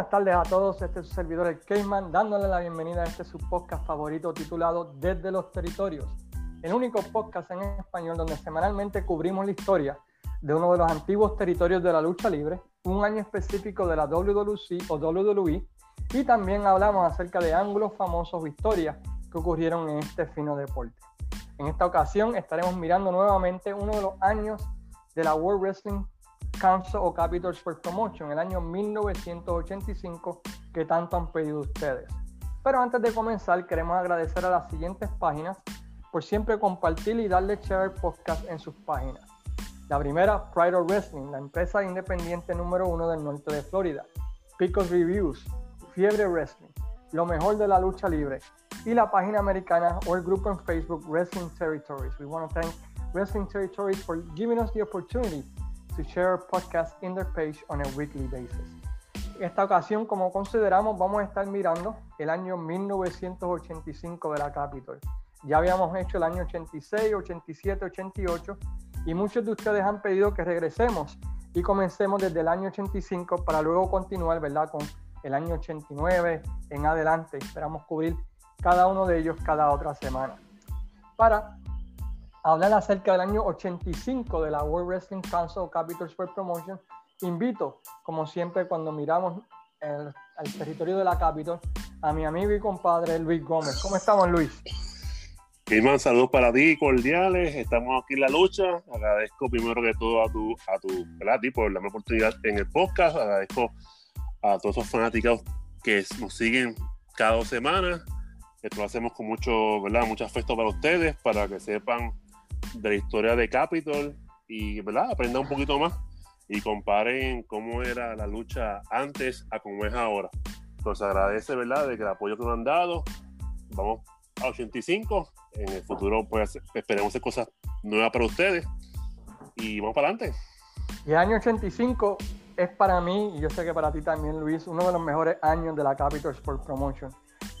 buenas tardes a todos. Este es su servidor, el Cayman, dándole la bienvenida a este su podcast favorito titulado Desde los Territorios, el único podcast en español donde semanalmente cubrimos la historia de uno de los antiguos territorios de la lucha libre, un año específico de la WWC o WWE, y también hablamos acerca de ángulos famosos o historias que ocurrieron en este fino deporte. En esta ocasión estaremos mirando nuevamente uno de los años de la World Wrestling Council o Capital Sports Promotion, el año 1985, que tanto han pedido ustedes. Pero antes de comenzar, queremos agradecer a las siguientes páginas por siempre compartir y darle share podcast en sus páginas. La primera, Pride of Wrestling, la empresa independiente número uno del norte de Florida. Picos Reviews, Fiebre Wrestling, lo mejor de la lucha libre. Y la página americana o el grupo en Facebook Wrestling Territories. We want to thank Wrestling Territories for giving us the opportunity to share podcast in their page on a weekly basis. Esta ocasión, como consideramos, vamos a estar mirando el año 1985 de la Capitol. Ya habíamos hecho el año 86, 87, 88 y muchos de ustedes han pedido que regresemos y comencemos desde el año 85 para luego continuar, ¿verdad? Con el año 89 en adelante. Esperamos cubrir cada uno de ellos cada otra semana. Para hablar acerca del año 85 de la World Wrestling Council Capital Sport Promotion, invito, como siempre, cuando miramos el, el territorio de la Capital, a mi amigo y compadre Luis Gómez. ¿Cómo estamos, Luis? Irman, saludos para ti, cordiales. Estamos aquí en la lucha. Agradezco primero que todo a tu, a tu. A ti por darme oportunidad en el podcast. Agradezco a todos esos fanáticos que nos siguen cada dos semanas. Esto lo hacemos con mucho, ¿verdad? Mucho afecto para ustedes, para que sepan de la historia de Capitol y ¿verdad? aprendan un poquito más y comparen cómo era la lucha antes a cómo es ahora. Entonces agradece ¿verdad? de que el apoyo que nos han dado. Vamos a 85. En el futuro pues esperemos hacer cosas nuevas para ustedes. Y vamos para adelante. Y el año 85 es para mí, y yo sé que para ti también, Luis, uno de los mejores años de la Capital Sport Promotion.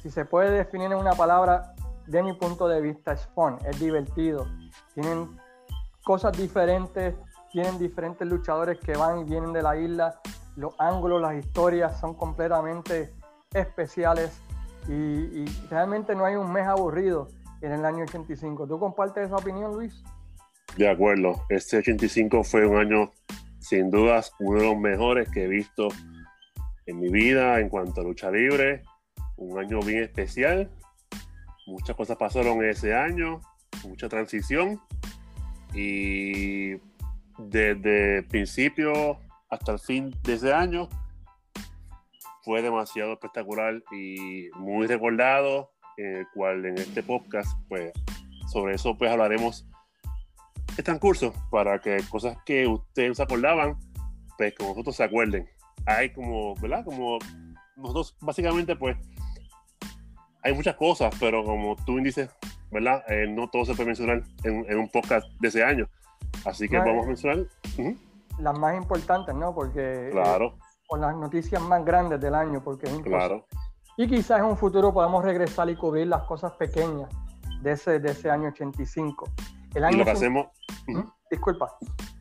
Si se puede definir en una palabra, de mi punto de vista, es fun, es divertido, tienen cosas diferentes, tienen diferentes luchadores que van y vienen de la isla, los ángulos, las historias son completamente especiales y, y realmente no hay un mes aburrido en el año 85. ¿Tú compartes esa opinión, Luis? De acuerdo, este 85 fue un año sin dudas uno de los mejores que he visto en mi vida en cuanto a lucha libre, un año bien especial, muchas cosas pasaron ese año, mucha transición y desde el principio hasta el fin de ese año fue demasiado espectacular y muy recordado, en el cual en este podcast, pues sobre eso pues hablaremos el transcurso para que cosas que ustedes se acordaban, pues que nosotros se acuerden. Hay como, ¿verdad? Como nosotros básicamente pues hay muchas cosas, pero como tú dices, ¿verdad? Eh, no todo se puede mencionar en, un podcast de ese año. Así que vamos a mencionar las más importantes, ¿no? Porque eh, claro. con las noticias más grandes del año, porque es claro. Y quizás en un futuro podamos regresar y cubrir las cosas pequeñas de ese, de ese año 85. El año y lo que hacemos... Disculpa.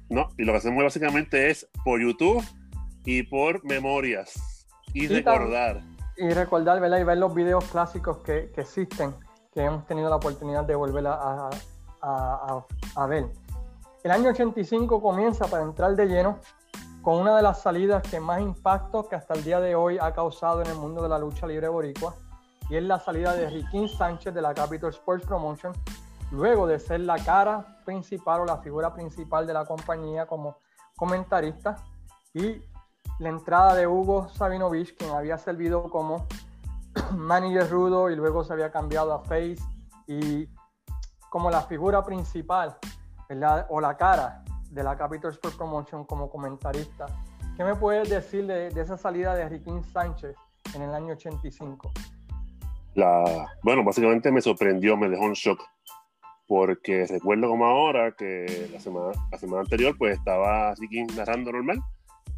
No, y lo que hacemos básicamente es por YouTube y por memorias y, recordar. Y recordar, ¿verdad? Y ver los videos clásicos que, que existen, que hemos tenido la oportunidad de volver a, a, a, ver. El año 85 comienza para entrar de lleno con una de las salidas que más impacto que hasta el día de hoy ha causado en el mundo de la lucha libre boricua, y es la salida de Riquín Sánchez de la Capital Sports Promotion, luego de ser la cara principal o la figura principal de la compañía como comentarista, y la entrada de Hugo Sabinovich, quien había servido como manager rudo y luego se había cambiado a face y como la figura principal o la cara de la Capital Sport Promotion como comentarista. ¿Qué me puedes decir de, esa salida de Riquín Sánchez en el año 85? La, bueno, básicamente me sorprendió, me dejó un shock, porque recuerdo como ahora que la semana, la semana anterior pues estaba Riquín narrando normal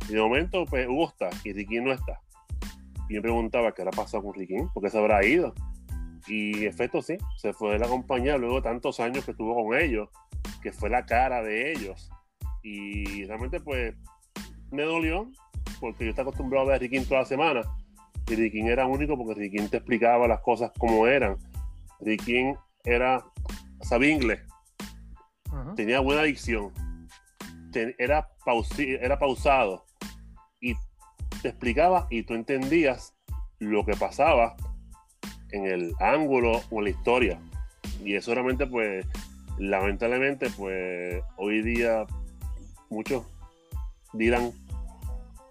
y de momento, pues Hugo está y Riquín no está. Y me preguntaba qué era pasado con Riquín, porque se habrá ido. Y efecto sí, se fue de la compañía luego de tantos años que estuvo con ellos, que fue la cara de ellos. Y realmente, pues, me dolió, porque yo estaba acostumbrado a ver a Ricky toda la semana. Y Ricky era único porque Ricky te explicaba las cosas como eran. Ricky era, sabía inglés, tenía buena dicción, era, era pausado te explicaba y tú entendías lo que pasaba en el ángulo o en la historia. Y eso realmente, pues, lamentablemente, pues, hoy día muchos dirán,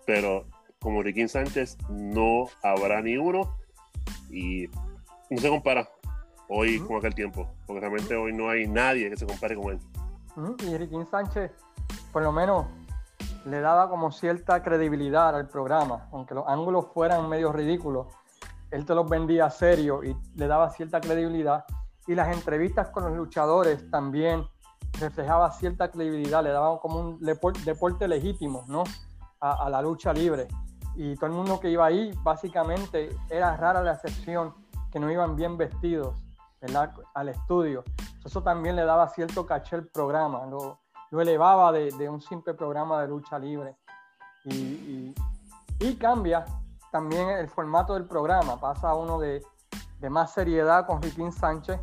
pero como Ricky Sánchez no habrá ni uno y no se compara hoy con aquel tiempo, porque realmente hoy no hay nadie que se compare con él. Y Ricky Sánchez, por lo menos, le daba como cierta credibilidad al programa, aunque los ángulos fueran medio ridículos, él te los vendía serio y le daba cierta credibilidad. Y las entrevistas con los luchadores también reflejaba cierta credibilidad, le daban como un deporte, legítimo, ¿no? A, la lucha libre. Y todo el mundo que iba ahí, básicamente, era rara la excepción que no iban bien vestidos al estudio. Eso también le daba cierto caché al programa, lo, lo elevaba de, de, un simple programa de lucha libre. Y, y, cambia también el formato del programa, pasa a uno de, de más seriedad con Riquín Sánchez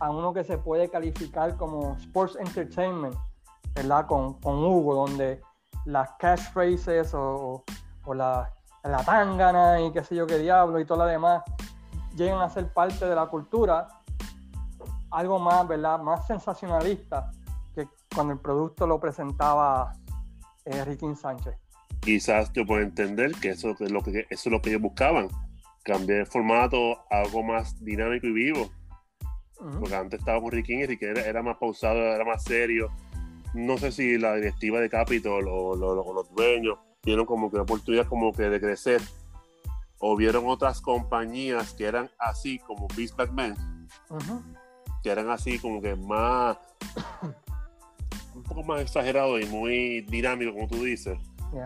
a uno que se puede calificar como Sports Entertainment, ¿verdad? Con, con Hugo, donde las catchphrases o, o la, la tangana y qué sé yo qué diablo y todo lo demás llegan a ser parte de la cultura algo más, ¿verdad? Más sensacionalista cuando el producto lo presentaba eh, Sánchez. Quizás yo puedo entender que eso es lo que eso es lo que ellos buscaban, cambiar el formato a algo más dinámico y vivo. Porque antes estaba con Ricky y Ricky era, más pausado, era más serio. No sé si la directiva de Capitol o, los dueños vieron como que oportunidad como que de crecer o vieron otras compañías que eran así como Beast Man que eran así como que más, un poco más exagerado y muy dinámico, como tú dices.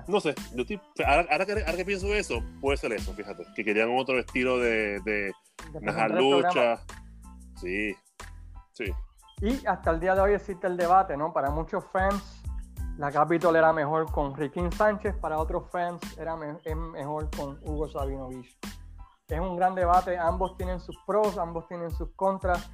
No sé, yo ahora, que, pienso eso, puede ser eso, fíjate, que querían otro estilo de, de, narrar lucha. Sí, sí. Y hasta el día de hoy existe el debate, ¿no? Para muchos fans, la Capitol era mejor con Riquín Sánchez, para otros fans era mejor con Hugo Sabinovich. Es un gran debate, ambos tienen sus pros, ambos tienen sus contras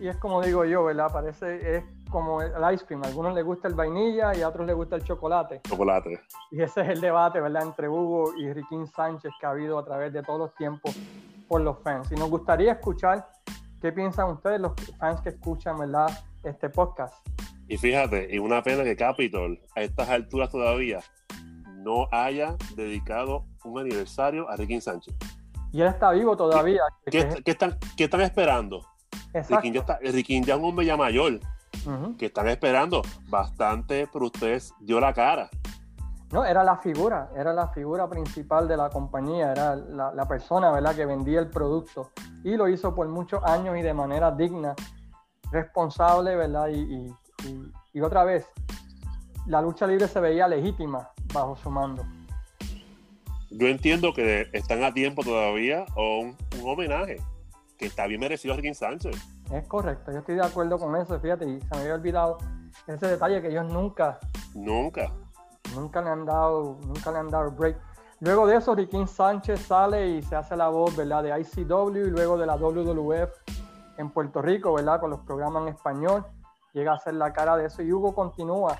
y es como digo yo, ¿verdad? Parece, es como el ice cream. A algunos les gusta el vainilla y a otros les gusta el chocolate. Chocolate. Y ese es el debate, ¿verdad? Entre Hugo y Riquín Sánchez que ha habido a través de todos los tiempos por los fans. Y nos gustaría escuchar qué piensan ustedes, los fans que escuchan, ¿verdad? Este podcast. Y fíjate, y una pena que Capitol a estas alturas todavía no haya dedicado un aniversario a Riquín Sánchez. Y él está vivo todavía. ¿Qué, están, ¿Qué están esperando? Riquín ya, está, Riquín ya es un hombre ya mayor, que están esperando bastante, pero usted dio la cara. No, era la figura, era la figura principal de la compañía, era la, persona, ¿verdad?, que vendía el producto y lo hizo por muchos años y de manera digna, responsable, ¿verdad? Y, y, otra vez, la lucha libre se veía legítima bajo su mando. Yo entiendo que están a tiempo todavía o un homenaje que está bien merecido a Ricky Sánchez. Es correcto, yo estoy de acuerdo con eso, fíjate, y se me había olvidado ese detalle que ellos nunca. Nunca. Nunca le han dado, nunca le han dado break. Luego de eso, Ricky Sánchez sale y se hace la voz, ¿verdad? De ICW y luego de la WWF en Puerto Rico, ¿verdad? Con los programas en español. Llega a ser la cara de eso y Hugo continúa,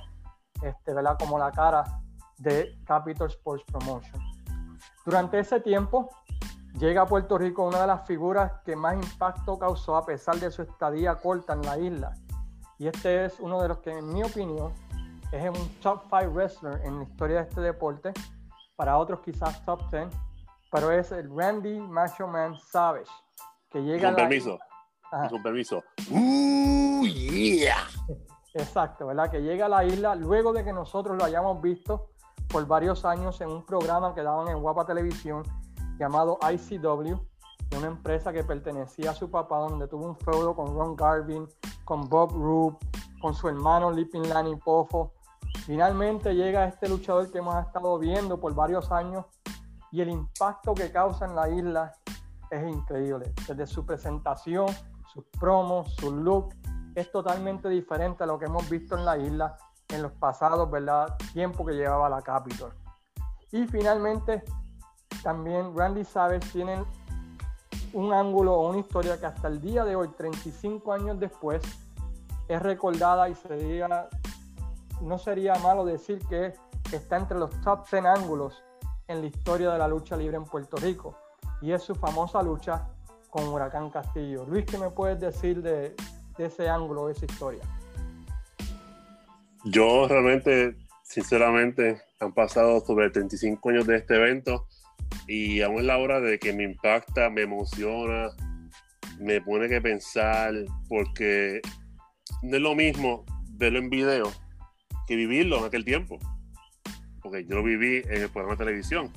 este, ¿verdad? Como la cara de Capital Sports Promotion. Durante ese tiempo, Llega a Puerto Rico una de las figuras que más impacto causó a pesar de su estadía corta en la isla. Y este es uno de los que, en mi opinión, es un top 5 wrestler en la historia de este deporte. Para otros quizás top 10. Pero es el Randy Macho Man Savage. Que llega Con permiso. Con permiso. Uh, yeah. Exacto, ¿verdad? Que llega a la isla luego de que nosotros lo hayamos visto por varios años en un programa que daban en Guapa Televisión llamado ICW, una empresa que pertenecía a su papá, donde tuvo un feudo con Ron Garvin, con Bob Roop, con su hermano Lipin Lani Poffo. Finalmente llega este luchador que hemos estado viendo por varios años y el impacto que causa en la isla es increíble. Desde su presentación, sus promos, su look, es totalmente diferente a lo que hemos visto en la isla en los pasados, ¿verdad? Tiempo que llevaba la Capitol. Y finalmente, también Randy Savage tiene un ángulo o una historia que hasta el día de hoy, 35 años después, es recordada y se diga, no sería malo decir que está entre los top 10 ángulos en la historia de la lucha libre en Puerto Rico. Y es su famosa lucha con Huracán Castillo. Luis, ¿qué me puedes decir de, de ese ángulo, de esa historia? Yo realmente, sinceramente, han pasado sobre 35 años de este evento y aún es la hora de que me impacta, me emociona, me pone que pensar, porque no es lo mismo verlo en video que vivirlo en aquel tiempo. Porque yo lo viví en el programa de televisión.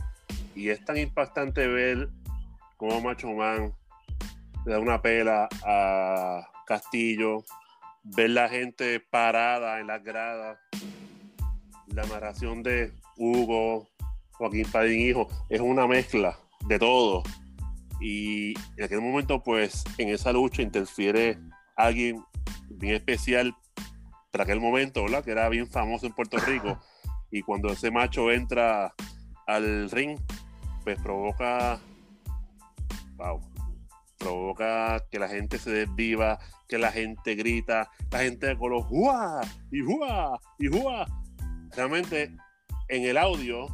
Y es tan impactante ver cómo Macho Man le da una pela a Castillo, ver la gente parada en las gradas, la narración de Hugo, Joaquín Padín Hijo, es una mezcla de todo. Y en aquel momento, pues, en esa lucha interfiere alguien bien especial para aquel momento, ¿verdad? Que era bien famoso en Puerto Rico. Y cuando ese macho entra al ring, pues provoca, wow, provoca que la gente se desviva, que la gente grita, la gente con los ¡juá! y ¡juá! y ¡juá! Realmente en el audio,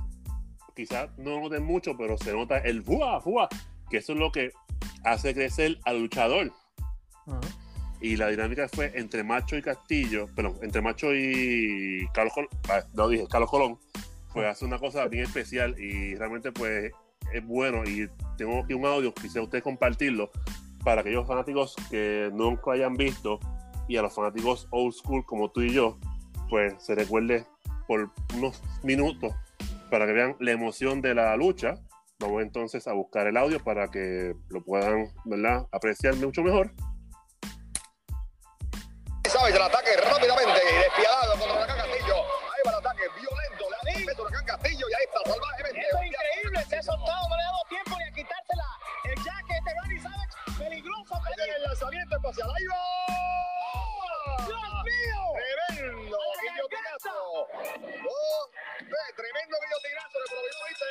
quizás no noten mucho, pero se nota el ¡juá! ¡juá! que eso es lo que hace crecer al luchador. Y la dinámica fue entre Macho y Castillo, perdón, entre Macho y Carlos Colón, ah, no dije, Carlos Colón, pues hace una cosa bien especial y realmente pues es bueno y tengo aquí un audio, quisiera usted compartirlo para aquellos fanáticos que nunca hayan visto y a los fanáticos old school como tú y yo, pues se recuerde por unos minutos para que vean la emoción de la lucha. Vamos entonces a buscar el audio para que lo puedan ¿verdad? apreciar mucho mejor. Sabes el ataque rápidamente y despiadado contra Huracán Castillo. Ahí va el ataque violento. Le da Huracán Castillo y ahí está salvajemente. Esto es increíble, se ha soltado, no le ha dado tiempo ni a quitársela. El jaque de Randy Savage, peligroso. Ahí el lanzamiento espacial. Ahí va. ¡Dios mío! Tremendo guillotinazo. Oh, ve, tremendo guillotinazo de Provino, ¿viste?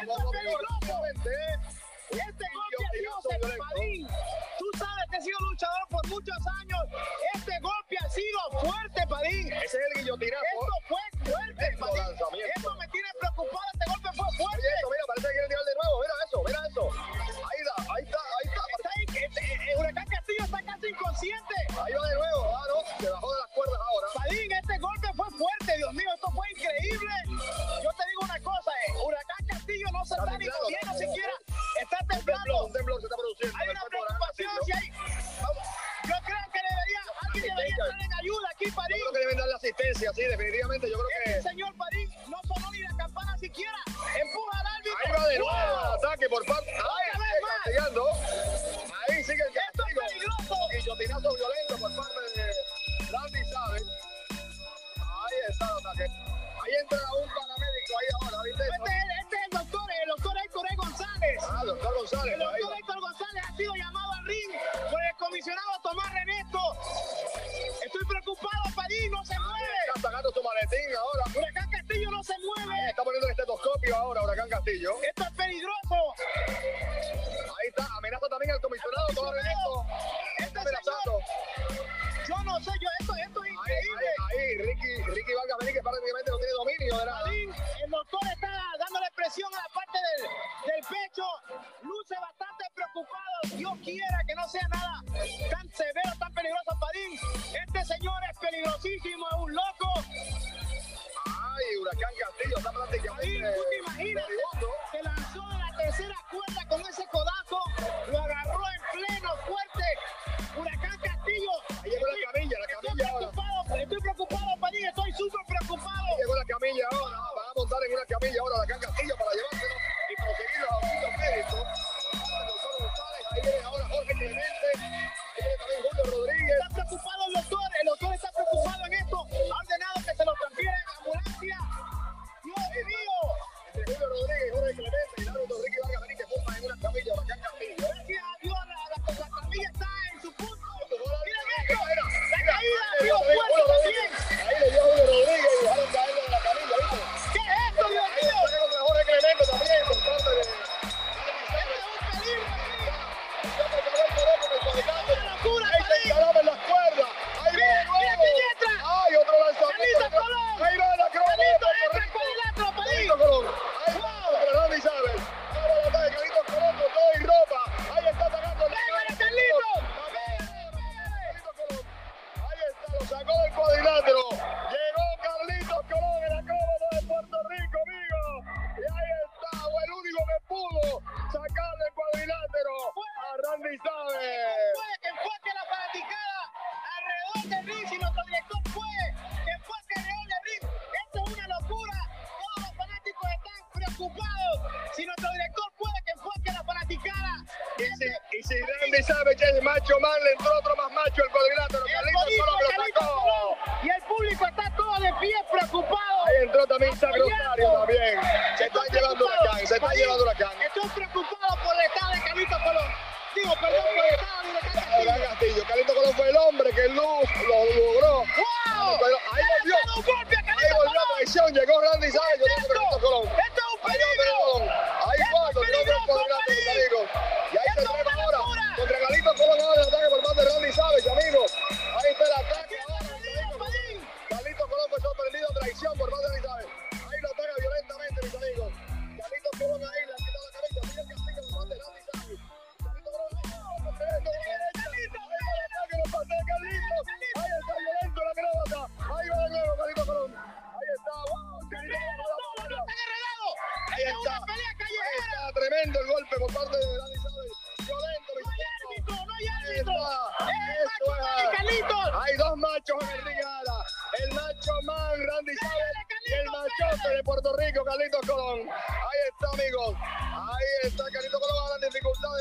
Esto es peligroso. Este golpe ha sido Padín. Tú sabes que he sido luchador por muchos años. Este golpe ha sido fuerte, Padín. Ese es el guillotinazo. Esto fue fuerte, Padín. Esto me tiene preocupado. Este golpe fue fuerte.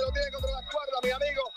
Lo tiene contra las cuerdas, mi amigo.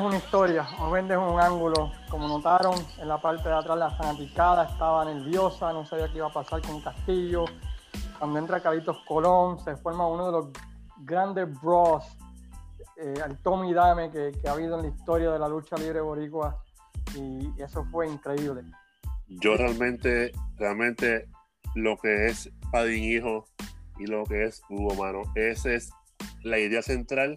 Vendes una historia o vendes un ángulo. Como notaron, en la parte de atrás la fanaticada estaba nerviosa, no sabía qué iba a pasar con Castillo. Cuando entra Carlitos Colón, se forma uno de los grandes bros, eh, al Tommy Dame que, que ha habido en la historia de la lucha libre boricua. Y eso fue increíble. Yo realmente, realmente lo que es Padín Hijo y lo que es Hugo Mano, esa es la idea central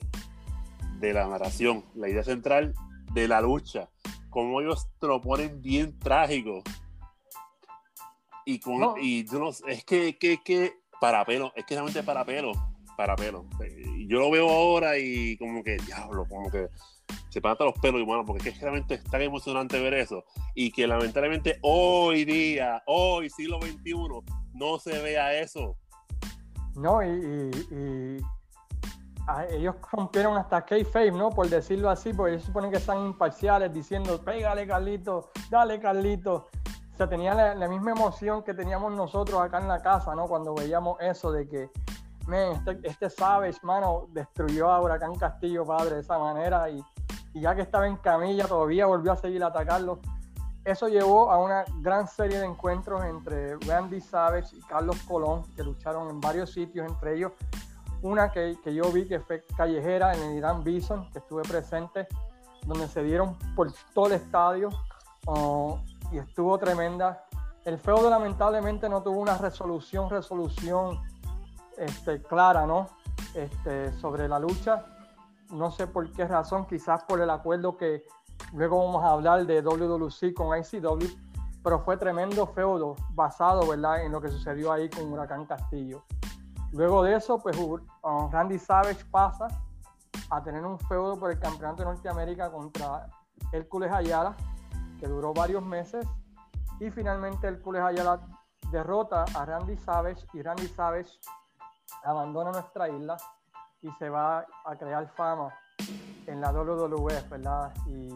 de la narración, la idea central de la lucha, como ellos te lo ponen bien trágico. Y, con, No. y yo no es que, que, que para pelo, es que realmente para pelo, para pelo. Yo lo veo ahora y como que, diablo, como que se paran hasta los pelos, y bueno, porque es que realmente es tan emocionante ver eso. Y que lamentablemente hoy día, hoy, siglo XXI, no se vea eso. No, y, y- y, ellos rompieron hasta K-Fame, ¿no? Por decirlo así, porque ellos suponen que están imparciales diciendo, pégale Carlito, dale Carlito. O sea, tenía la, misma emoción que teníamos nosotros acá en la casa, ¿no? Cuando veíamos eso de que, man, este, este Savage, mano, destruyó a Huracán Castillo, padre, de esa manera. Y, y ya que estaba en camilla, todavía volvió a seguir a atacarlo. Eso llevó a una gran serie de encuentros entre Randy Savage y Carlos Colón, que lucharon en varios sitios, entre ellos una que, que yo vi que fue callejera en el Irán Bison, que estuve presente, donde se dieron por todo el estadio oh, y estuvo tremenda. El feudo lamentablemente no tuvo una resolución, resolución este, clara, ¿no? Este, sobre la lucha. No sé por qué razón, quizás por el acuerdo que luego vamos a hablar de WWC con ICW, pero fue tremendo feudo basado, ¿verdad?, en lo que sucedió ahí con Huracán Castillo. Luego de eso, pues uh, Randy Savage pasa a tener un feudo por el campeonato de Norteamérica contra Hércules Ayala, que duró varios meses, y finalmente Hércules Ayala derrota a Randy Savage y Randy Savage abandona nuestra isla y se va a crear fama en la WWF, ¿verdad? Y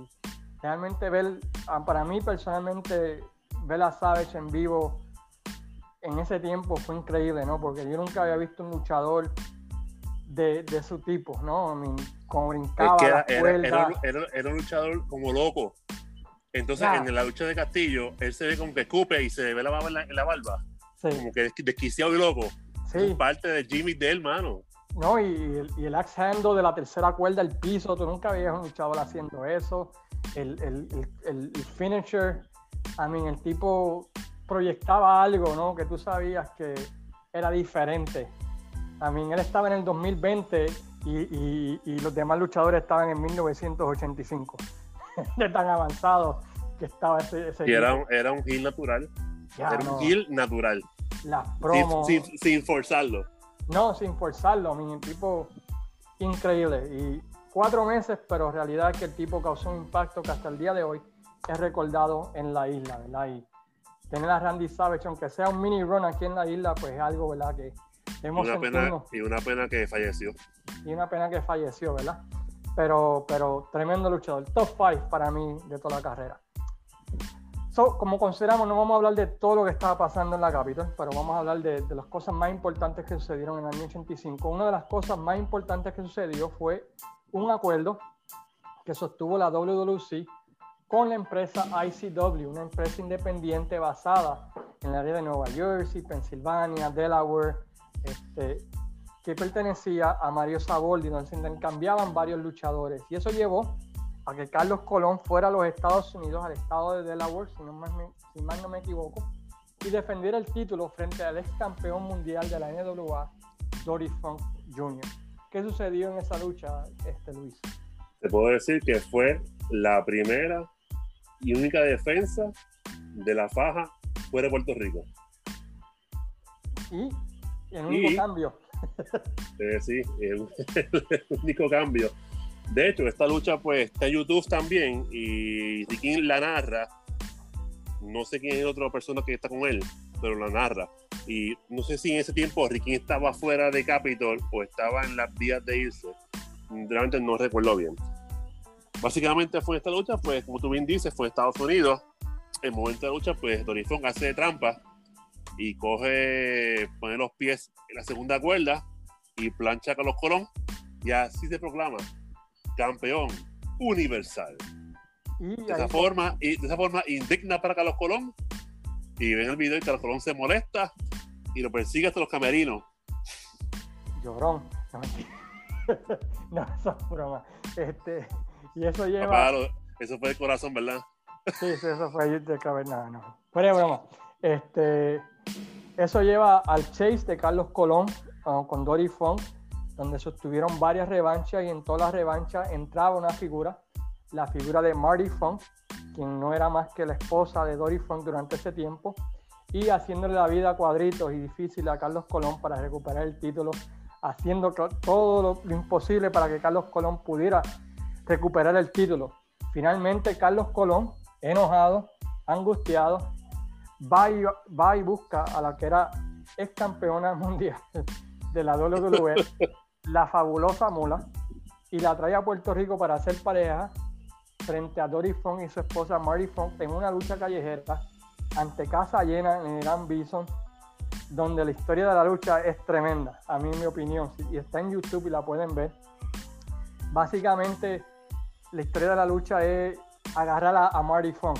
realmente ver, ah, para mí personalmente, ver a Savage en vivo en ese tiempo fue increíble, ¿no? Porque yo nunca había visto un luchador de, de su tipo, ¿no? I mean, como brincaba Es que era, un luchador como loco. Entonces, en la lucha de Castillo, él se ve como que escupe y se ve la baba en la, en la barba. Sí, Como que desqui- desquiciado y loco. sí. Parte de Jimmy de él, mano. No, y, y el, y el axe handle de la tercera cuerda al piso, tú nunca veías un luchador haciendo eso. El, el, el, el- el finisher, I mean, el tipo proyectaba algo, ¿no? Que tú sabías que era diferente. Mean, él estaba en el 2020 y, y- y los demás luchadores estaban en 1985. de tan avanzado que estaba ese, ese Y era, un- era un heel natural. Ya, era no, un heel natural. las Sin, promos. sin, sin forzarlo. No, sin forzarlo, mi tipo increíble. Y cuatro meses, pero en realidad es que el tipo causó un impacto que hasta el día de hoy es recordado en la isla, ¿verdad? Y tener a Randy Savage, aunque sea un mini run aquí en la isla, pues es algo, ¿verdad? Que Y debemos una, pena, y una pena que falleció. Y una pena que falleció, ¿verdad? Pero, pero tremendo luchador. Top 5 para mí de toda la carrera. So, como consideramos, no vamos a hablar de todo lo que estaba pasando en la Capitol, pero vamos a hablar de, de las cosas más importantes que sucedieron en el año 85. Una de las cosas más importantes que sucedió fue un acuerdo que sostuvo la WWC con la empresa ICW, una empresa independiente basada en el área de Nueva Jersey, Pensilvania, Delaware, este, que pertenecía a Mario Saboldi, donde se intercambiaban varios luchadores. Y eso llevó a que Carlos Colón fuera a los Estados Unidos, al estado de Delaware, si, no más si no me equivoco, y defendiera el título frente al ex campeón mundial de la NWA, Dory Funk Jr. ¿Qué sucedió en esa lucha, este Luis? Te puedo decir que fue la primera y única defensa de la faja fuera de Puerto Rico. Y el único Y- cambio, Eh, sí, el, el único cambio. De hecho, esta lucha pues está en YouTube también y Ricky la narra. No sé quién es otra persona que está con él, pero la narra. Y no sé si en ese tiempo Ricky estaba fuera de Capitol o estaba en las vías de irse. Realmente no recuerdo bien. Básicamente fue esta lucha, pues como tú bien dices, fue Estados Unidos. En el momento de lucha, pues Dorifón hace de trampa y coge, pone los pies en la segunda cuerda y plancha a Carlos Colón y así se proclama campeón universal. y De ahí esa forma, y de esa forma indigna para Carlos Colón y ven el video y Carlos Colón se molesta y lo persigue hasta los camerinos. llorón. No, no, eso es broma. Este, y eso lleva... Papá, lo- eso fue el corazón, ¿verdad? Sí, sí, eso fue de caverna, no. De broma. Este, eso lleva al chase de Carlos Colón ah, con Dory Funk, donde sostuvieron varias revanchas y en todas las revanchas entraba una figura, la figura de Marty Funk, quien no era más que la esposa de Dory Funk durante ese tiempo, y haciéndole la vida a cuadritos y difícil a Carlos Colón para recuperar el título, haciendo todo lo, lo imposible para que Carlos Colón pudiera recuperar el título. Finalmente, Carlos Colón, enojado, angustiado, va y, va y busca a la que era ex campeona mundial de la WWE, la fabulosa Mula, y la trae a Puerto Rico para hacer pareja frente a Dory Funk y su esposa Marty Funk en una lucha callejera ante casa llena en el Gran Bison, donde la historia de la lucha es tremenda, a mí en mi opinión, y está en YouTube y la pueden ver. Básicamente, la historia de la lucha es agarrar a, a Marty Funk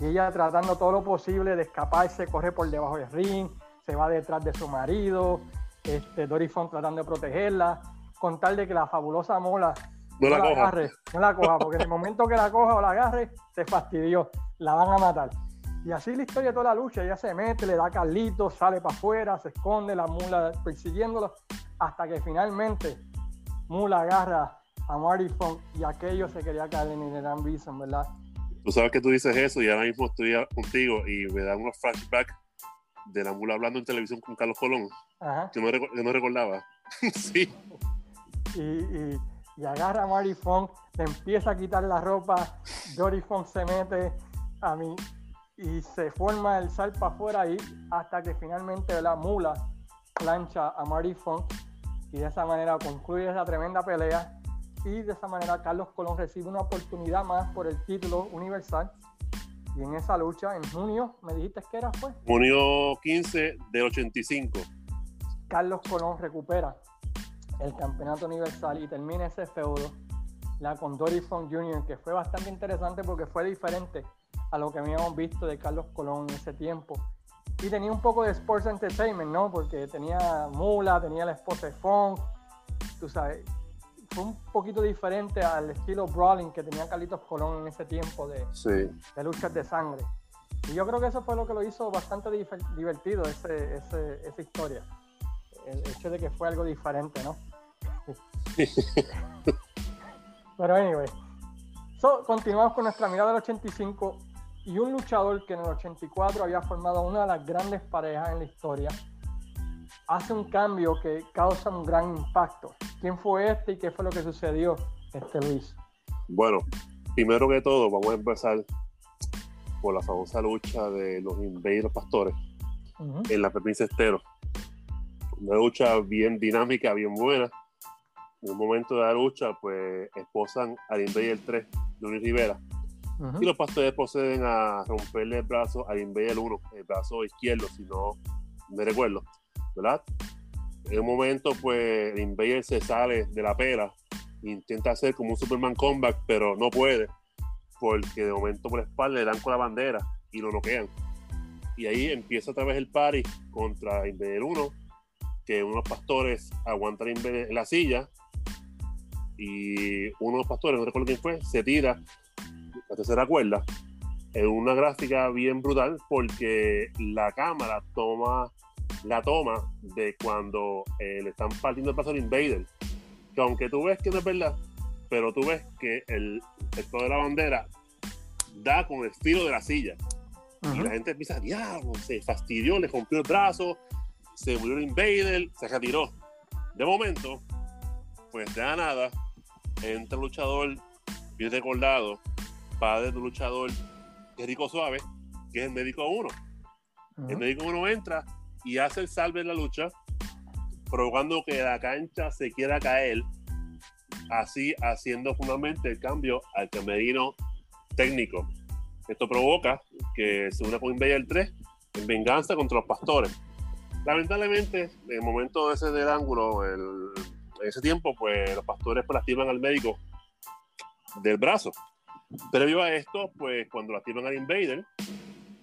y ella tratando todo lo posible de escaparse, corre por debajo del ring, se va detrás de su marido, este, Dory Funk tratando de protegerla, con tal de que la fabulosa mola No la coja. agarre, no la coja, porque en el momento que la coja o la agarre, se fastidió, la van a matar. Y así la historia de toda la lucha, ella se mete, le da a Carlitos, sale para afuera, se esconde, la mula persiguiéndolo, hasta que finalmente Mula agarra a Marty Funk y aquello se quería caer en el Bison, ¿verdad? Tú sabes que tú dices eso y ahora mismo estoy contigo y me dan unos flashbacks de la mula hablando en televisión con Carlos Colón. Ajá. Yo no, yo no recordaba. sí. y, y- y agarra a Marty Funk, le empieza a quitar la ropa, Dory Funk se mete a mí y se forma el sal para afuera ahí hasta que finalmente la mula plancha a Marty Funk y de esa manera concluye esa tremenda pelea y de esa manera Carlos Colón recibe una oportunidad más por el título universal. Y en esa lucha, en junio, me dijiste que era, fue. Junio 15 del 85. Carlos Colón recupera el campeonato universal y termina ese feudo la con Dory Funk Jr., que fue bastante interesante porque fue diferente a lo que habíamos visto de Carlos Colón en ese tiempo. Y tenía un poco de Sports Entertainment, ¿no? Porque tenía Mula, tenía la esposa de Funk, tú sabes. Un poquito diferente al estilo Brawling que tenía Carlitos Colón en ese tiempo de, de luchas de sangre. Y yo creo que eso fue lo que lo hizo bastante divertido, ese, esa historia. El hecho de que fue algo diferente, ¿no? Pero anyway, continuamos con nuestra mirada del 85 y un luchador que en el 84 había formado una de las grandes parejas en la historia hace un cambio que causa un gran impacto. ¿Quién fue este y qué fue lo que sucedió, este Luis? Bueno, primero que todo, vamos a empezar por la famosa lucha de los Invaders Pastores en la Pepín Estero. Una lucha bien dinámica, bien buena en un momento de la lucha, pues esposan al Invader 3 de Luis Rivera. Y los pastores proceden a romperle el brazo al Invader 1, el brazo izquierdo, si no me recuerdo, ¿verdad? En un momento, pues el Invader se sale de la pera, intenta hacer como un Superman comeback, pero no puede, porque de momento por la espalda le dan con la bandera y lo noquean. Y ahí empieza otra vez el party contra Invader 1, que unos pastores aguantan en la silla y uno de los pastores, no recuerdo quién fue, se tira la tercera cuerda en una gráfica bien brutal porque la cámara toma la toma de cuando eh, le están partiendo el paso al Invader. Que aunque tú ves que no es verdad, pero tú ves que el sector de la bandera da con el filo de la silla. Y la gente empieza, diablo, se fastidió, le rompió el brazo, se murió el Invader, se retiró. De momento, pues de nada, entra el luchador bien recordado, padre del luchador Rico Suave, que es el médico 1. El médico 1 entra y hace el salve en la lucha, provocando que la cancha se quiera caer, así haciendo finalmente el cambio al camerino técnico. Esto provoca que se una con Invader 3 en venganza contra los pastores. Lamentablemente, en el momento ese del ángulo, el en ese tiempo, pues los pastores pues, lastiman al médico del brazo. Previo a esto, pues cuando lastiman al Invader,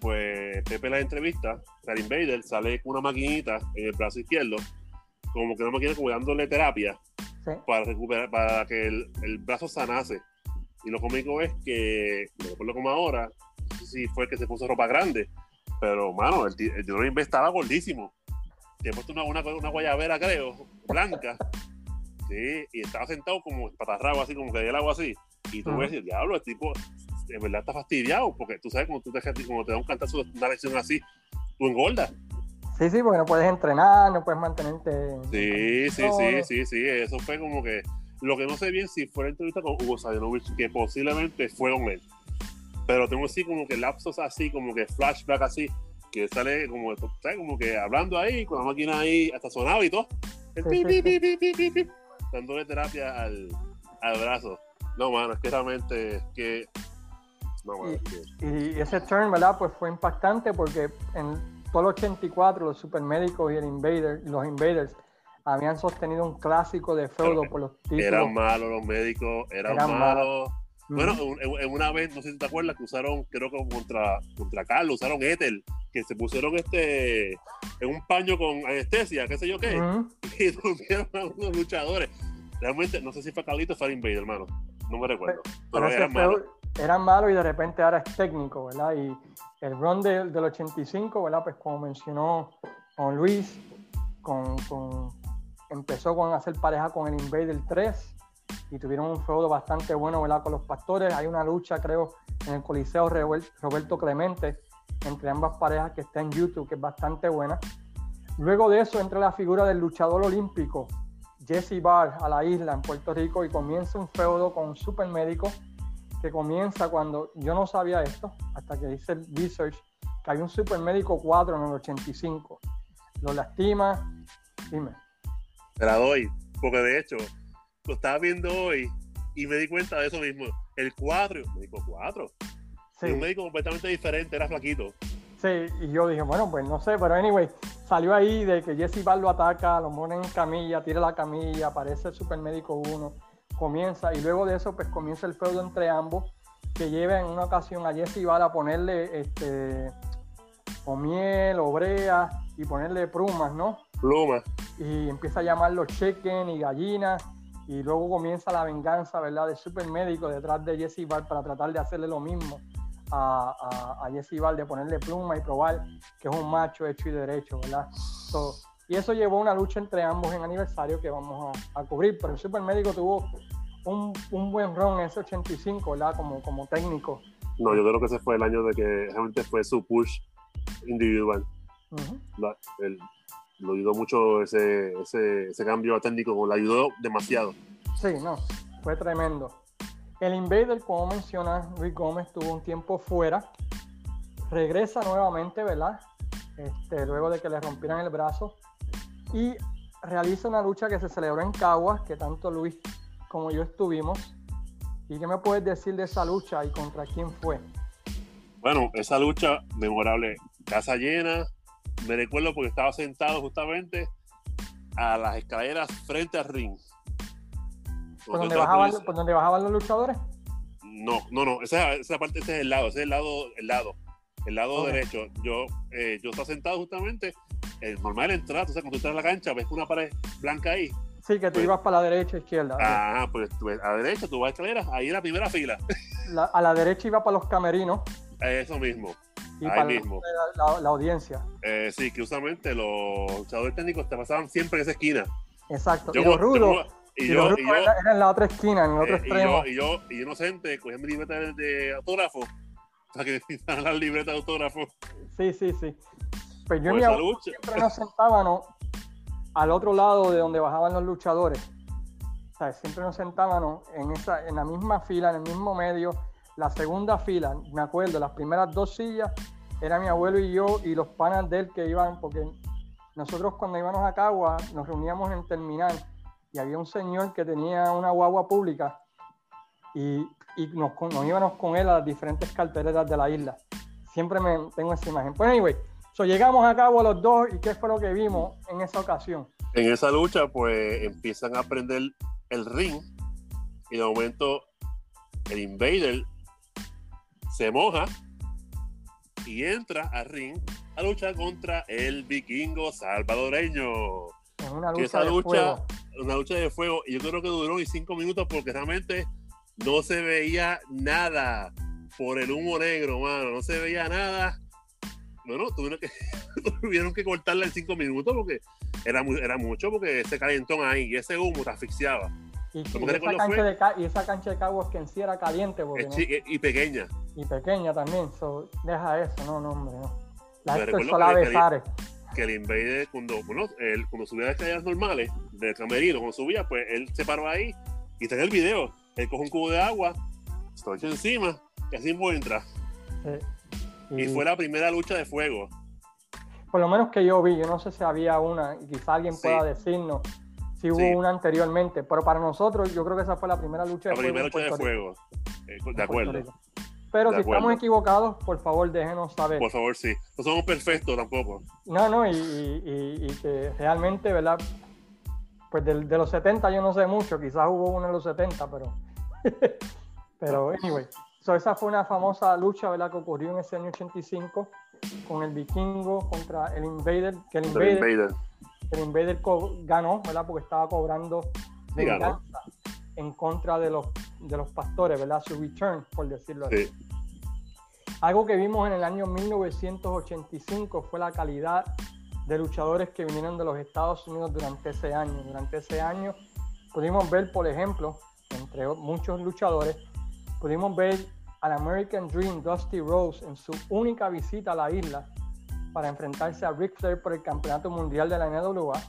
pues Pepe en la entrevista, al Invader sale con una maquinita en el brazo izquierdo, como que una máquina como dándole terapia para recuperar, para que el, brazo sanase. Y lo cómico es que, me recuerdo como ahora, no sé si fue que se puso ropa grande, pero mano, el, el, estaba gordísimo. Te puesto una, una, una guayabera, creo, blanca, Sí, y estaba sentado como patarrado, así como que el agua así. Y tú ves, el diablo, el tipo, de verdad está fastidiado, porque tú sabes, como tú te, como te da un cantazo, una lesión así, tú engordas. Sí, sí, porque no puedes entrenar, no puedes mantenerte. Sí, sí, sí, sí, sí. Eso fue como que. Lo que no sé bien si fue la entrevista con Hugo Sayanovich, que posiblemente fue con él. Pero tengo así como que lapsos así, como que flashback así, que sale como, ¿sabes? como que hablando ahí, con la máquina ahí, hasta sonaba y todo. El pi, pi, pi, dándole terapia al, al brazo. No, mano, es que realmente que. No, y, ese turn, ¿verdad? Pues fue impactante porque en todo el 84 los supermédicos y el Invader, los Invaders habían sostenido un clásico de feudo por los títulos. Eran malos los médicos, eran, malos. Bueno, en, una vez, no sé si te acuerdas, que usaron, creo que contra, contra Carlos, usaron Ethel, que se pusieron este en un paño con anestesia, qué sé yo qué, y durmieron a unos luchadores. Realmente, no sé si fue Carlito o fue Invader, hermano. No me recuerdo. Pero, eran malos. Eran malos y de repente ahora es técnico, ¿verdad? Y el run del 85, ¿verdad? Pues como mencionó con Luis, con, con, empezó con hacer pareja con el Invader 3 y tuvieron un feudo bastante bueno, ¿verdad? Con los pastores. Hay una lucha, creo, en el Coliseo Roberto Clemente entre ambas parejas que está en YouTube, que es bastante buena. Luego de eso entra la figura del luchador olímpico Jesse Barr a la isla en Puerto Rico y comienza un feudo con un supermédico que comienza cuando yo no sabía esto, hasta que hice el research, que hay un supermédico 4 en el 85. Lo lastima, dime. Te la doy, porque de hecho, lo estaba viendo hoy y me di cuenta de eso mismo. El 4, me dijo 4. Sí. Y un médico completamente diferente, era flaquito. Sí, y yo dije, bueno, pues no sé, pero anyway, salió ahí de que Jesse Bar lo ataca, lo pone en camilla, tira la camilla, aparece el Supermédico 1, comienza, y luego de eso, pues comienza el feudo entre ambos, que lleva en una ocasión a Jesse Bar a ponerle este o miel o brea y ponerle plumas, ¿no? Pluma. Y empieza a llamarlo chicken y gallinas, y luego comienza la venganza, ¿verdad? Del Supermédico detrás de Jesse Bar para tratar de hacerle lo mismo a, a, a Jesse Val de ponerle pluma y probar que es un macho hecho y derecho, ¿verdad? So, y eso llevó a una lucha entre ambos en aniversario que vamos a, a cubrir, pero el Supermédico tuvo un, un, buen ron en ese 85, ¿verdad? Como, como técnico. No, yo creo que ese fue el año de que realmente fue su push individual. Uh -huh. La, el, lo ayudó mucho ese, ese, ese cambio técnico, lo ayudó demasiado. Sí, no, fue tremendo. El Invader, como menciona Luis Gómez, tuvo un tiempo fuera. Regresa nuevamente, ¿verdad? Este, luego de que le rompieran el brazo. Y realiza una lucha que se celebró en Caguas, que tanto Luis como yo estuvimos. ¿Y qué me puedes decir de esa lucha y contra quién fue? Bueno, esa lucha memorable, casa llena. Me recuerdo porque estaba sentado justamente a las escaleras frente al ring. ¿Por donde, bajaban, ¿Por donde bajaban los luchadores? No, no, no. Esa, esa parte, ese es el lado, ese es el lado, el lado, el lado okay. derecho. Yo, eh, yo estaba sentado justamente, el normal de entrada, o sea, cuando tú estás en la cancha, ves una pared blanca ahí. Sí, que tú pues, ibas para la derecha, izquierda. Ah, pues a la derecha, tú vas a escaleras, ahí en la primera fila. La, a la derecha iba para los camerinos. Eso mismo. Y ahí para mismo. La, la, la, audiencia. Eh, sí, que usualmente los luchadores técnicos te pasaban siempre en esa esquina. Exacto. Yo, y los rudos. Y, y yo, los y yo, era, era en la otra esquina, en el otro eh, extremo. Y yo, y yo, inocente, cogí mi libreta de, de autógrafo. Sea, que necesitaban las libretas de autógrafo. Sí, sí, sí. Pues yo y mi abuelo siempre nos sentábamos al otro lado de donde bajaban los luchadores. O sea, siempre nos sentábamos en, esa, en la misma fila, en el mismo medio. La segunda fila, me acuerdo, las primeras dos sillas era mi abuelo y yo y los panas de él que iban, porque nosotros cuando íbamos a Cagua nos reuníamos en terminal y había un señor que tenía una guagua pública y, y nos, nos, íbamos con él a las diferentes carteleras de la isla. Siempre me tengo esa imagen. Pues anyway, so llegamos a Cagua los dos y qué fue lo que vimos en esa ocasión. En esa lucha, pues empiezan a prender el ring y de momento el Invader se moja y entra al ring a luchar contra el vikingo salvadoreño. En una lucha, esa de lucha, fuego. una lucha de fuego, y yo creo que duró ni cinco minutos porque realmente no se veía nada por el humo negro, mano, no se veía nada. Bueno, tuvieron que, tuvieron que cortarla en cinco minutos porque era, muy, era mucho, porque ese calentón ahí y ese humo te asfixiaba. Y, y, esa cancha de, y, esa cancha de Caguas que en sí era caliente. Porque, ¿no? y pequeña. Y pequeña también. So, deja eso, no, no, hombre. No. La es que, que el Invader, cuando, bueno, él, cuando subía las escaleras normales del camerino, cuando subía, pues él se paró ahí y tenía el video. Él coge un cubo de agua, se lo echa encima y así entra. Sí. Y, y fue la primera lucha de fuego. Por lo menos que yo vi, yo no sé si había una, y quizá alguien sí. pueda decirnos si hubo sí. una anteriormente, pero para nosotros yo creo que esa fue la primera lucha de fuego. La primera lucha de fuego, eh, de acuerdo. Pero de si acuerdo. estamos equivocados, por favor déjenos saber. Por favor, sí. No somos perfectos tampoco. No, no, y, y, y que realmente, ¿verdad? Pues de, de, los 70 yo no sé mucho, quizás hubo uno en los 70, pero... pero, anyway. So, esa fue una famosa lucha, ¿verdad? Que ocurrió en ese año 85 con el vikingo contra el Invader, que el Invader... El Invader el Invader ganó, ¿verdad? Porque estaba cobrando venganza en contra de los, de los pastores, ¿verdad? Su return, por decirlo así. Sí. Algo que vimos en el año 1985 fue la calidad de luchadores que vinieron de los Estados Unidos durante ese año. Durante ese año pudimos ver, por ejemplo, entre muchos luchadores, pudimos ver al American Dream Dusty Rose en su única visita a la isla para enfrentarse a Ric Flair por el campeonato mundial de la NWA.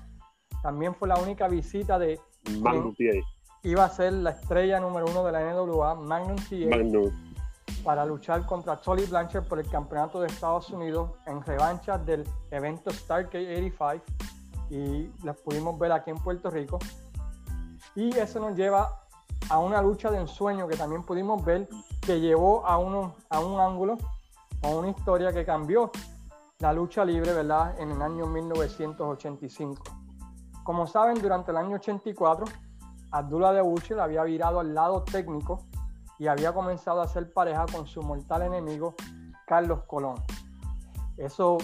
También fue la única visita de Magnum TA. Iba a ser la estrella número uno de la NWA, Magnum TA, Magnum. para luchar contra Tully Blanchard por el campeonato de Estados Unidos en revancha del evento Stargate 85 y las pudimos ver aquí en Puerto Rico. Y eso nos lleva a una lucha de ensueño que también pudimos ver que llevó a, uno, a un ángulo o una historia que cambió la lucha libre, ¿verdad? En el año 1985. Como saben, durante el año 84, Abdullah de Buchel había virado al lado técnico y había comenzado a hacer pareja con su mortal enemigo, Carlos Colón. Eso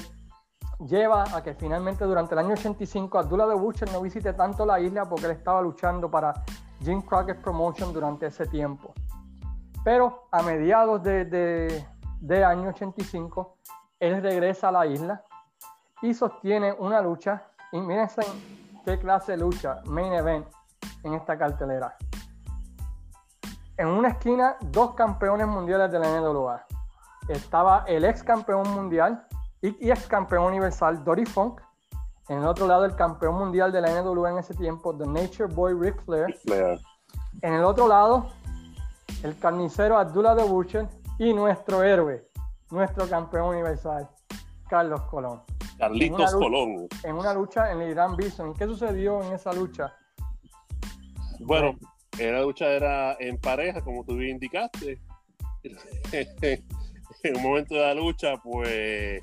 lleva a que finalmente durante el año 85 Abdullah de Butcher no visite tanto la isla porque él estaba luchando para Jim Crockett Promotion durante ese tiempo. Pero a mediados de, de, año 85, él regresa a la isla y sostiene una lucha. Y miren qué clase de lucha, main event, en esta cartelera. En una esquina, dos campeones mundiales de la NWA. Estaba el ex campeón mundial y, ex campeón universal Dory Funk. En el otro lado, el campeón mundial de la NWA en ese tiempo, The Nature Boy Ric Flair. En el otro lado, el carnicero Abdullah de Butcher y nuestro héroe, nuestro campeón universal, Carlos Colón. Carlitos Colón. En una lucha en el Irán Bison. ¿Qué sucedió en esa lucha? Bueno, la lucha era en pareja, como tú bien indicaste. en un momento de la lucha, pues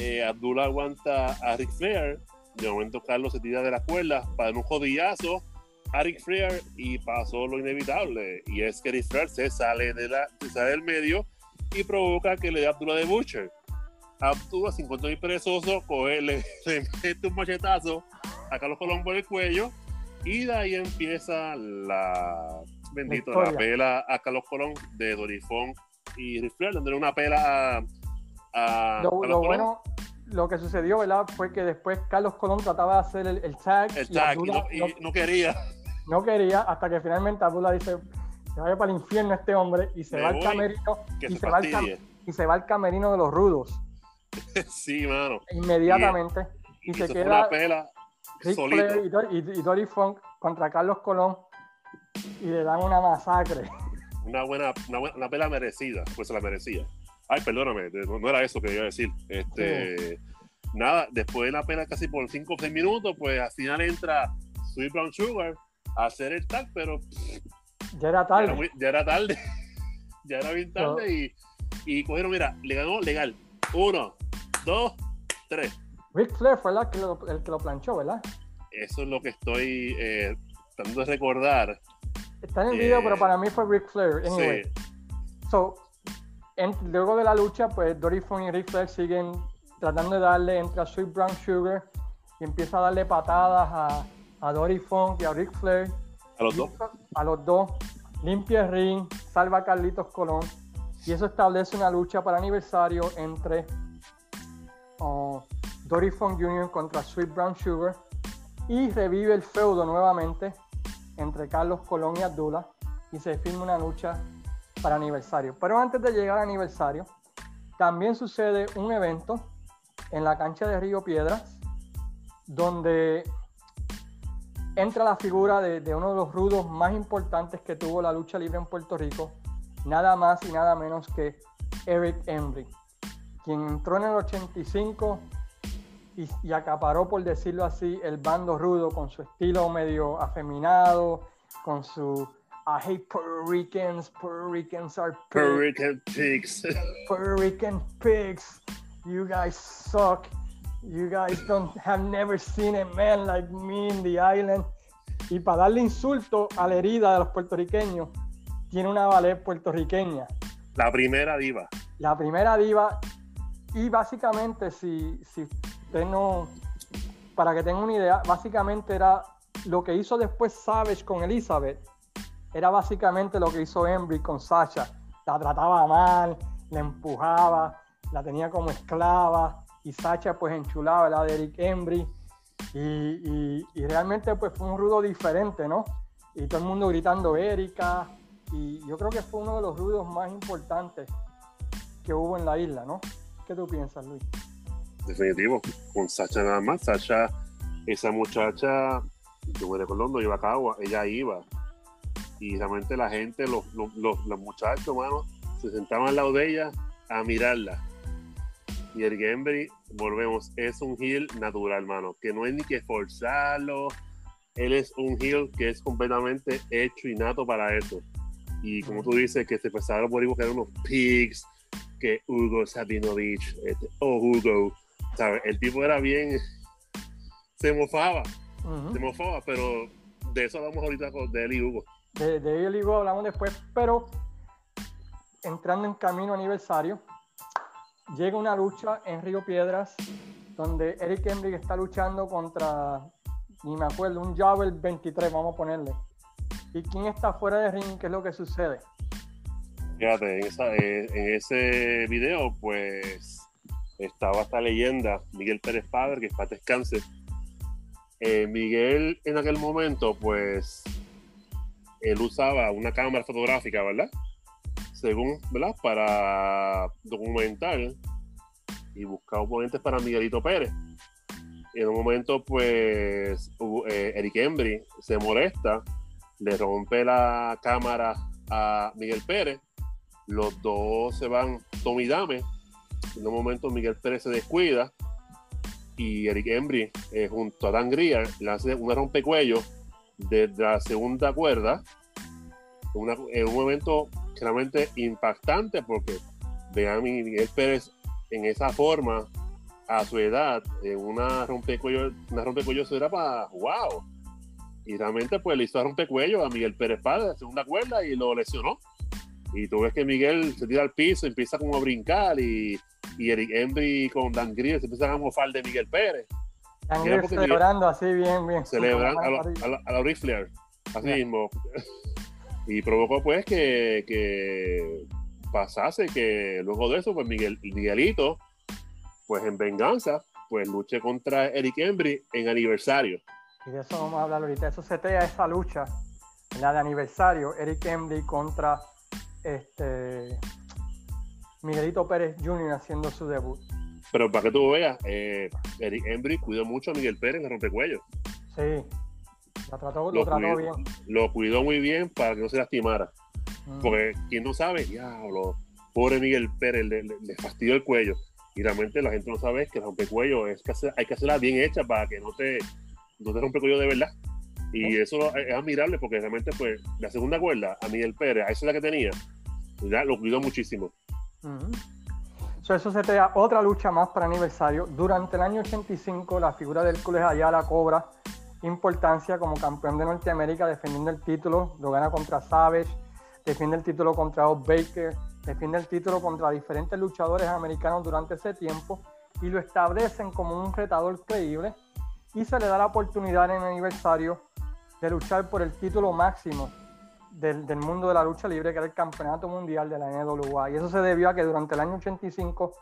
eh, Abdullah aguanta a Ric Flair. De momento Carlos se tira de la cuerda para un jodillazo a Ric Flair y pasó lo inevitable. Y es que Ric Flair se sale, de la, se sale del medio y provoca que le dé a Abdullah de Butcher. Abdullah, sin cuanto muy perezoso, coge, le, mete un machetazo a Carlos Colón por el cuello y de ahí empieza la bendito la, pela a Carlos Colón de Dorifón y Ric Flair, dándole una pela a, lo, bueno, lo que sucedió, ¿verdad? Fue que después Carlos Colón trataba de hacer el, tag. El tag, y, no, quería. No quería, hasta que finalmente Abdullah dice, se vaya para el infierno este hombre, y se va al camerino, y se, va al y se va al camerino de los rudos. sí, mano. Inmediatamente. Y, se, queda pela Rick y, y, Dory Funk contra Carlos Colón, y le dan una masacre. Una buena, una, buena, una pela merecida, pues se la merecía. Ay, perdóname, no, era eso que iba a decir. Este, Nada, después de la pena casi por 5 o 6 minutos, pues al final entra Sweet Brown Sugar a hacer el tag, pero. Ya era tarde. Ya era, tarde. ya era bien tarde y, y cogieron, mira, le ganó legal. Uno, dos, tres. Rick Flair fue el que lo, planchó, ¿verdad? Eso es lo que estoy eh, tratando de recordar. Está en el video, pero eh, para mí fue Rick Flair. Anyway. Sí. So, luego de la lucha, pues Dory Funk y Ric Flair siguen tratando de darle, entre a Sweet Brown Sugar y empieza a darle patadas a, a Dory Funk y a Ric Flair. A los dos. A los dos. Limpia el ring, salva a Carlitos Colón. Y eso establece una lucha para aniversario entre oh, Dory Funk Jr. contra Sweet Brown Sugar. Y revive el feudo nuevamente entre Carlos Colón y Abdullah. Y se firma una lucha para aniversario. Pero antes de llegar al aniversario, también sucede un evento en la cancha de Río Piedras, donde entra la figura de, uno de los rudos más importantes que tuvo la lucha libre en Puerto Rico, nada más y nada menos que Eric Embry, quien entró en el 85 y, y, acaparó, por decirlo así, el bando rudo con su estilo medio afeminado, con su I hate Puerto Ricans. Puerto Ricans are pigs. Puerto Rican pigs. Puerto Rican pigs. You guys suck. You guys don't have never seen a man like me in the island. Y para darle insulto a la herida de los puertorriqueños, tiene una ballet puertorriqueña. La primera diva. La primera diva. Y básicamente, si, si usted no. Para que tenga una idea, básicamente era lo que hizo después Savage con Elizabeth era básicamente lo que hizo Embry con Sasha. La trataba mal, la empujaba, la tenía como esclava y Sasha pues enchulaba la de Eric Embry y, realmente pues fue un rudo diferente, ¿no? Y todo el mundo gritando Erika y yo creo que fue uno de los rudos más importantes que hubo en la isla, ¿no? ¿Qué tú piensas, Luis? Definitivo, con Sasha nada más, Sasha, esa muchacha, yo me recuerdo no iba a Cagua, ella iba y realmente la gente, los, muchachos, mano, se sentaban al lado de ella a mirarla. Y el Gembry, volvemos, es un heel natural, mano, que no hay ni que forzarlo. él es un heel que es completamente hecho y nato para eso. Y como tú dices, que se pensaron por que eran unos pigs, que Hugo Sabinovich, este, oh Hugo, ¿sabes? El tipo era bien, se mofaba, se mofaba, pero de eso hablamos ahorita con, de él y Hugo. De, de Hugo hablamos después, pero entrando en camino aniversario, llega una lucha en Río Piedras donde Eric Embry está luchando contra, ni me acuerdo, un Javel 23, vamos a ponerle. ¿Y quién está fuera de ring? ¿Qué es lo que sucede? Fíjate, en, eh, ese video, pues estaba esta leyenda, Miguel Pérez Padre, que es para descanse. Eh, Miguel en aquel momento, pues, él usaba una cámara fotográfica, ¿verdad? Según, ¿verdad? Para documentar y buscar oponentes para Miguelito Pérez. En un momento, pues, eh, Eric Embry se molesta, le rompe la cámara a Miguel Pérez, los dos se van Tommy Dame, en un momento Miguel Pérez se descuida y Eric Embry eh, junto a Dan Greer le hace una rompecuello desde la segunda cuerda, en un momento claramente impactante porque vean Miguel Pérez en esa forma, a su edad, en una rompecuello, una rompecuello era para wow. Y realmente pues le hizo a rompecuello a Miguel Pérez Padre, segunda cuerda, y lo lesionó. Y tú ves que Miguel se tira al piso, empieza como a brincar y, y Eric Embry con Dan Grier se empiezan a mofar de Miguel Pérez. Celebrando así bien, bien. Celebrando a, la, a, la, Flair, así mismo. y provocó pues que, que pasase que luego de eso, pues Miguel, Miguelito, pues en venganza, pues luche contra Eric Embry en aniversario. Y de eso vamos a hablar ahorita. Eso setea esa lucha, la de aniversario, Eric Embry contra este Miguelito Pérez Jr. haciendo su debut. Pero para que tú veas, eh, Eric Embry cuidó mucho a Miguel Pérez en el rompecuellos. Sí, lo trató, lo, trató bien. Lo cuidó muy bien para que no se lastimara. Porque quien no sabe, diablo, pobre Miguel Pérez, le, fastidió el cuello. Y realmente la gente no sabe que el rompecuello es que hay que hacerla bien hecha para que no te, no te rompe el cuello de verdad. Y eso es admirable porque realmente, pues, la segunda cuerda a Miguel Pérez, a esa es la que tenía, ya lo cuidó muchísimo. Eso se da otra lucha más para aniversario. Durante el año 85, la figura del Hércules Ayala cobra importancia como campeón de Norteamérica defendiendo el título. Lo gana contra Savage defiende el título contra Bob Baker, defiende el título contra diferentes luchadores americanos durante ese tiempo y lo establecen como un retador creíble y se le da la oportunidad en el aniversario de luchar por el título máximo del, mundo de la lucha libre, que era el campeonato mundial de la NWA. Y eso se debió a que durante el año 85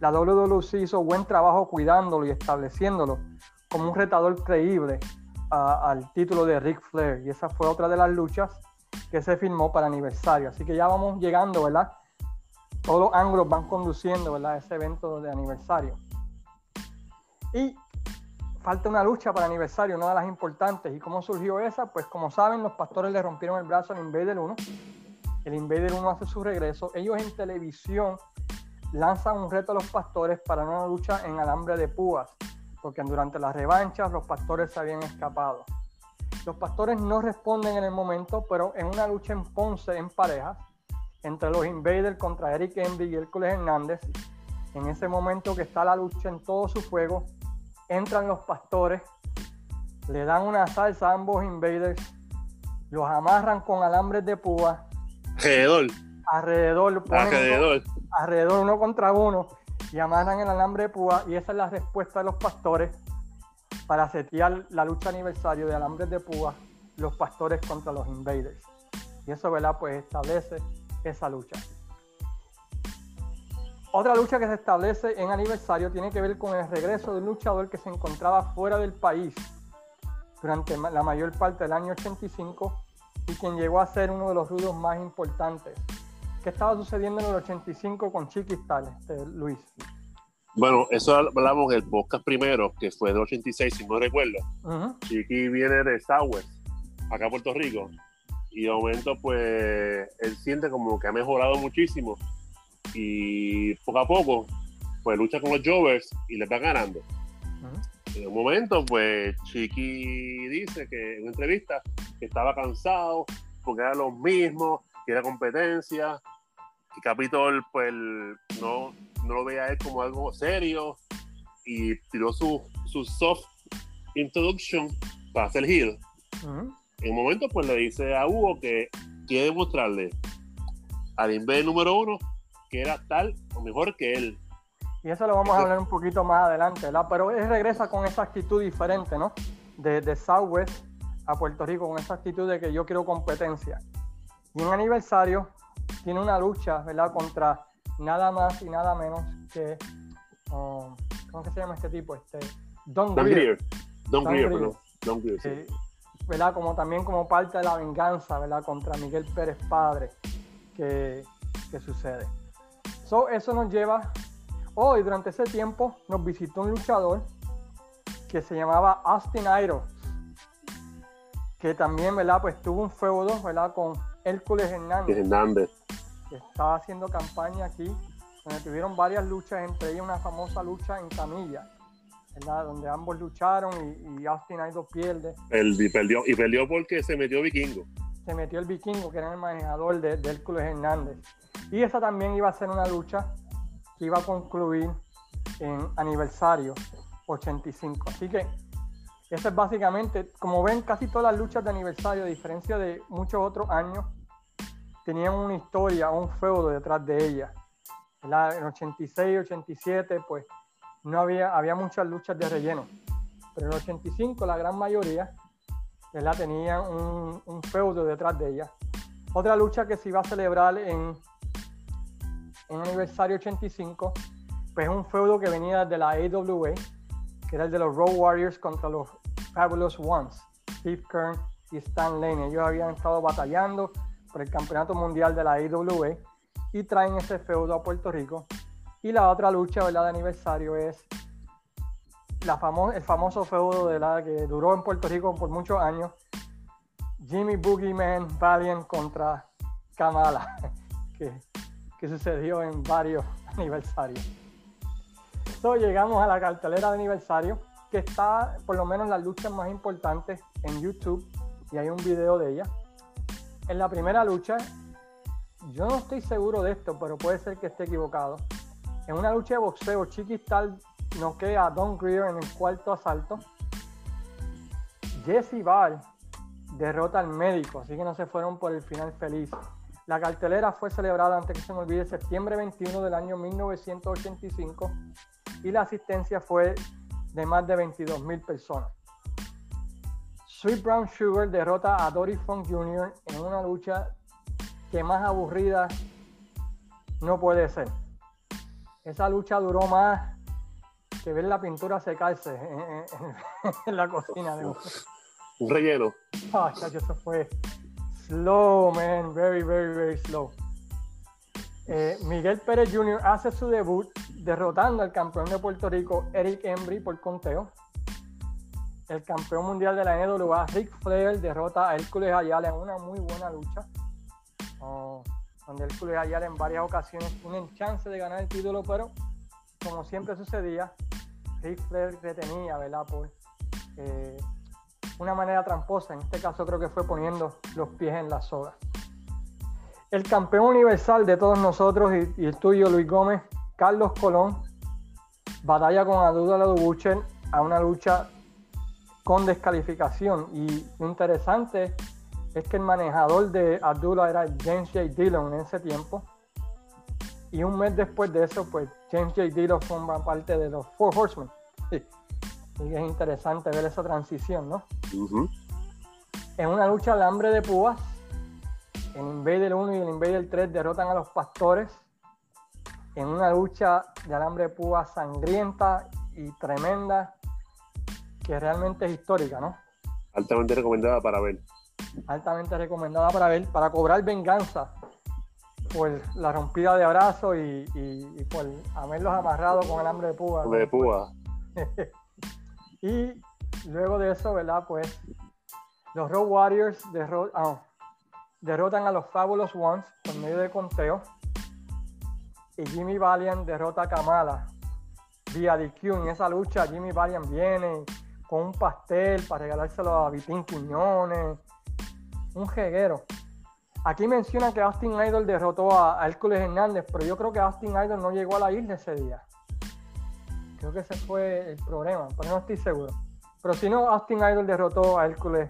la WWC hizo buen trabajo cuidándolo y estableciéndolo como un retador creíble al título de Ric Flair. Y esa fue otra de las luchas que se filmó para aniversario. Así que ya vamos llegando, ¿verdad? Todos los ángulos van conduciendo, ¿verdad? Ese evento de aniversario. Y falta una lucha para aniversario, una de las importantes. ¿Y cómo surgió esa? Pues como saben, los pastores le rompieron el brazo al Invader 1. El Invader 1 hace su regreso. Ellos en televisión lanzan un reto a los pastores para una lucha en alambre de púas, porque durante las revanchas los pastores se habían escapado. Los pastores no responden en el momento, pero en una lucha en Ponce en parejas, entre los Invaders contra Eric Envy y Hércules Hernández, en ese momento que está la lucha en todo su fuego, entran los pastores, le dan una salsa a ambos Invaders, los amarran con alambres de púa. Alrededor. Alrededor. Alrededor. alrededor uno contra uno y amarran el alambre de púa y esa es la respuesta de los pastores para setear la lucha aniversario de Alambres de Púa, los pastores contra los invaders. Y eso, ¿verdad? Pues establece esa lucha. Otra lucha que se establece en aniversario tiene que ver con el regreso de un luchador que se encontraba fuera del país durante la mayor parte del año 85 y quien llegó a ser uno de los rudos más importantes. ¿Qué estaba sucediendo en el 85 con Chiquistal, este, Luis? Bueno, eso hablamos del podcast primero, que fue de 86, si no recuerdo. Chiqui viene de Southwest, acá a Puerto Rico. Y de momento, pues, él siente como que ha mejorado muchísimo. Y poco a poco, pues lucha con los Jovers y le va ganando. En un momento, pues Chiqui dice que en una entrevista que estaba cansado porque era lo mismo, que era competencia, que Capitol pues no, no lo veía él como algo serio y tiró su, su soft introduction para hacer heel. En un momento, pues le dice a Hugo que quiere demostrarle al Inve número uno que era tal o mejor que él. Y eso lo vamos a hablar un poquito más adelante, ¿verdad? Pero él regresa con esa actitud diferente, ¿no? De, de Southwest a Puerto Rico, con esa actitud de que yo quiero competencia. Y en aniversario tiene una lucha, ¿verdad? Contra nada más y nada menos que, um, ¿cómo que se llama este tipo? Este, Don, Don Greer. Don, Greer, Don Greer, sí. ¿verdad? Como también como parte de la venganza, ¿verdad? Contra Miguel Pérez Padre que, que sucede. So, eso nos lleva, hoy durante ese tiempo nos visitó un luchador que se llamaba Austin Iron, que también, ¿verdad? Pues tuvo un feudo, ¿verdad? Con Hércules Hernández. Hernández. Que estaba haciendo campaña aquí, donde tuvieron varias luchas, entre ellas una famosa lucha en camilla donde ambos lucharon y, Austin Idol pierde. El, y, perdió, y perdió porque se metió Vikingo. Se metió el Vikingo, que era el manejador de, de Hércules Hernández. Y esa también iba a ser una lucha que iba a concluir en aniversario 85. Así que eso es básicamente, como ven, casi todas las luchas de aniversario, a diferencia de muchos otros años, tenían una historia, un feudo detrás de ellas. En 86, 87, pues no había, había muchas luchas de relleno. Pero en el 85 la gran mayoría la tenían un, feudo detrás de ella. Otra lucha que se iba a celebrar en, en aniversario 85, pues es un feudo que venía de la AWA, que era el de los Road Warriors contra los Fabulous Ones, Steve Kern y Stan Lane. Ellos habían estado batallando por el campeonato mundial de la AWA y traen ese feudo a Puerto Rico y la otra lucha ¿verdad? de aniversario es el famoso feudo de la que duró en Puerto Rico por muchos años. Jimmy Boogeyman Valiant contra Kamala, que, sucedió en varios aniversarios. So, llegamos a la cartelera de aniversario, que está por lo menos las luchas más importantes en YouTube, y hay un video de ella. En la primera lucha, yo no estoy seguro de esto, pero puede ser que esté equivocado. En una lucha de boxeo, Chiquistal noquea a Don Greer en el cuarto asalto. Jesse Ball derrota al médico, así que no se fueron por el final feliz. La cartelera fue celebrada, antes que se me olvide, septiembre 21 del año 1985 y la asistencia fue de más de 22 mil personas. Sweet Brown Sugar derrota a Dory Funk Jr. en una lucha que más aburrida no puede ser esa lucha duró más que ver la pintura secarse en, la cocina. De... Un relleno. Ah, eso fue slow, man. Very, very, very slow. Eh, Miguel Pérez Jr. hace su debut derrotando al campeón de Puerto Rico, Eric Embry, por conteo. El campeón mundial de la NWA, Rick Flair, derrota a Hércules Ayala en una muy buena lucha. Oh, donde Hércules Ayala en varias ocasiones tienen chance de ganar el título, pero como siempre sucedía, Rick Flair retenía, ¿verdad? Por eh, una manera tramposa, en este caso creo que fue poniendo los pies en la soga. El campeón universal de todos nosotros y, el tuyo, Luis Gómez, Carlos Colón, batalla con Abdullah Butcher a una lucha con descalificación. Y lo interesante es que el manejador de Abdullah era James J. Dillon en ese tiempo. Y un mes después de eso, pues James J. Dillon forma parte de los Four Horsemen. Y es interesante ver esa transición, ¿no? En una lucha de hambre de púas, el Invader 1 y el Invader 3 derrotan a los pastores. En una lucha de alambre de púas sangrienta y tremenda, que realmente es histórica, ¿no? Altamente recomendada para ver altamente recomendada para ver, para cobrar venganza por la rompida de abrazo y, por haberlos amarrado con el hambre de púa. De púa. y luego de eso, ¿verdad? Pues los Road Warriors ah, derrotan a los Fabulous Ones por medio de conteo. Y Jimmy Valiant derrota a Kamala vía DQ. En esa lucha, Jimmy Valiant viene con un pastel para regalárselo a Vitín Quiñones. Un jeguero. Aquí menciona que Austin Idol derrotó a, Hércules Hernández, pero yo creo que Austin Idol no llegó a la isla ese día. Creo que ese fue el problema, pero no estoy seguro. Pero si no, Austin Idol derrotó a Hércules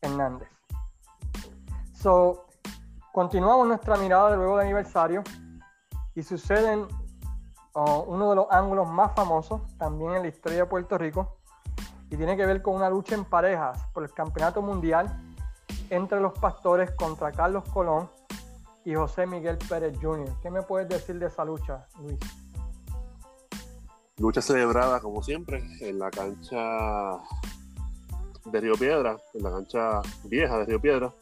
Hernández. So, continuamos nuestra mirada de luego de aniversario y suceden uh, uno de los ángulos más famosos también en la historia de Puerto Rico y tiene que ver con una lucha en parejas por el campeonato mundial entre los pastores contra Carlos Colón y José Miguel Pérez Jr. ¿Qué me puedes decir de esa lucha, Luis? Lucha celebrada, como siempre, en la cancha de Río Piedra, en la cancha vieja de Río Piedra.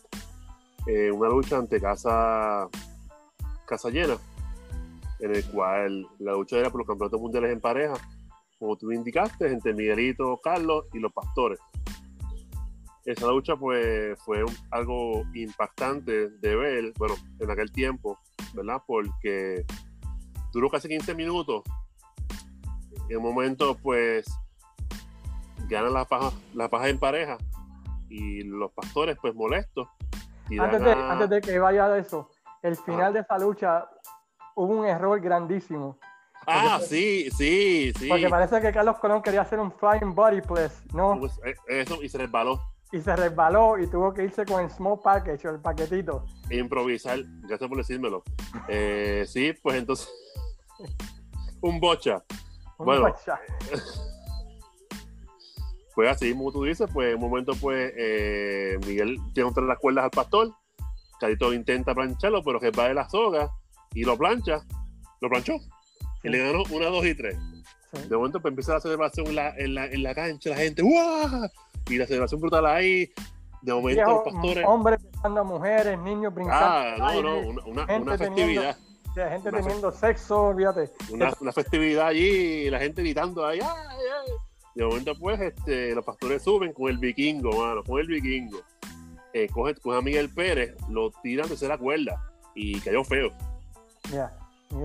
Eh, una lucha ante casa, casa llena, en el cual la lucha era por los campeonatos mundiales en pareja, como tú indicaste, entre Miguelito, Carlos y los pastores esa lucha pues fue algo impactante de ver, bueno, en aquel tiempo, ¿verdad? Porque duró casi 15 minutos. En un momento pues ganan la paja, la paja en pareja y los pastores pues molestos. Antes de, antes de, que vaya a eso, el final de esa lucha hubo un error grandísimo. Ah, sí, sí, sí. Porque parece que Carlos Colón quería hacer un flying body pues, ¿no? Pues, eh, eso y se resbaló y se resbaló y tuvo que irse con el small package o el paquetito. Improvisar, gracias por decírmelo. Eh, sí, pues entonces, un bocha. Un bueno, bocha. pues así como tú dices, pues en un momento pues eh, Miguel tiene entre las cuerdas al pastor, Carito intenta plancharlo, pero que va de la soga y lo plancha, lo planchó. Y le ganó una, dos y tres. De momento pues empieza la celebración en la, en la, en la cancha, la gente, ¡guau! Y la celebración brutal ahí. De momento, los pastores. Hombres besando mujeres, niños brincando. Ah, no, no, una, una, festividad. la gente teniendo sexo, fíjate. Una, una, festividad allí, la gente gritando ahí, ay, ay. De momento, pues, este, los pastores suben con el vikingo, mano, con el vikingo. Eh, coge, coge, a Miguel Pérez, lo tiran de la cuerda y cayó feo. Ya,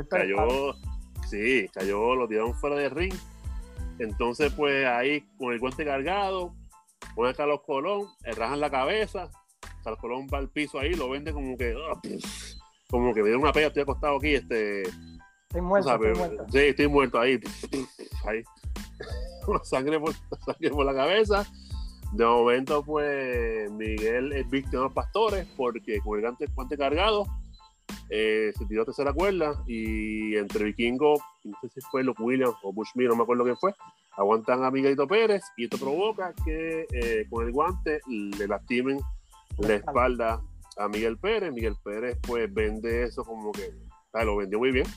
Cayó, sí, cayó, lo tiraron fuera del ring. Entonces, pues ahí con el guante cargado, Pone a Carlos Colón, le rajan la cabeza, Carlos Colón va al piso ahí, lo vende como que, ah, como que me dio una pega, estoy acostado aquí, este. Estoy muerto, estoy muerto. Sí, estoy muerto ahí, ahí. sangre por, sangre por la cabeza. De momento, pues, Miguel es víctima de los pastores porque con el guante, cargado eh, se tiró a tercera cuerda y entre Vikingo, no sé si fue Luke Williams o Bushmere, no me acuerdo quién fue, aguantan a Miguelito Pérez y esto provoca que eh, con el guante le lastimen la espalda a Miguel Pérez. Miguel Pérez pues vende eso como que lo vendió muy bien.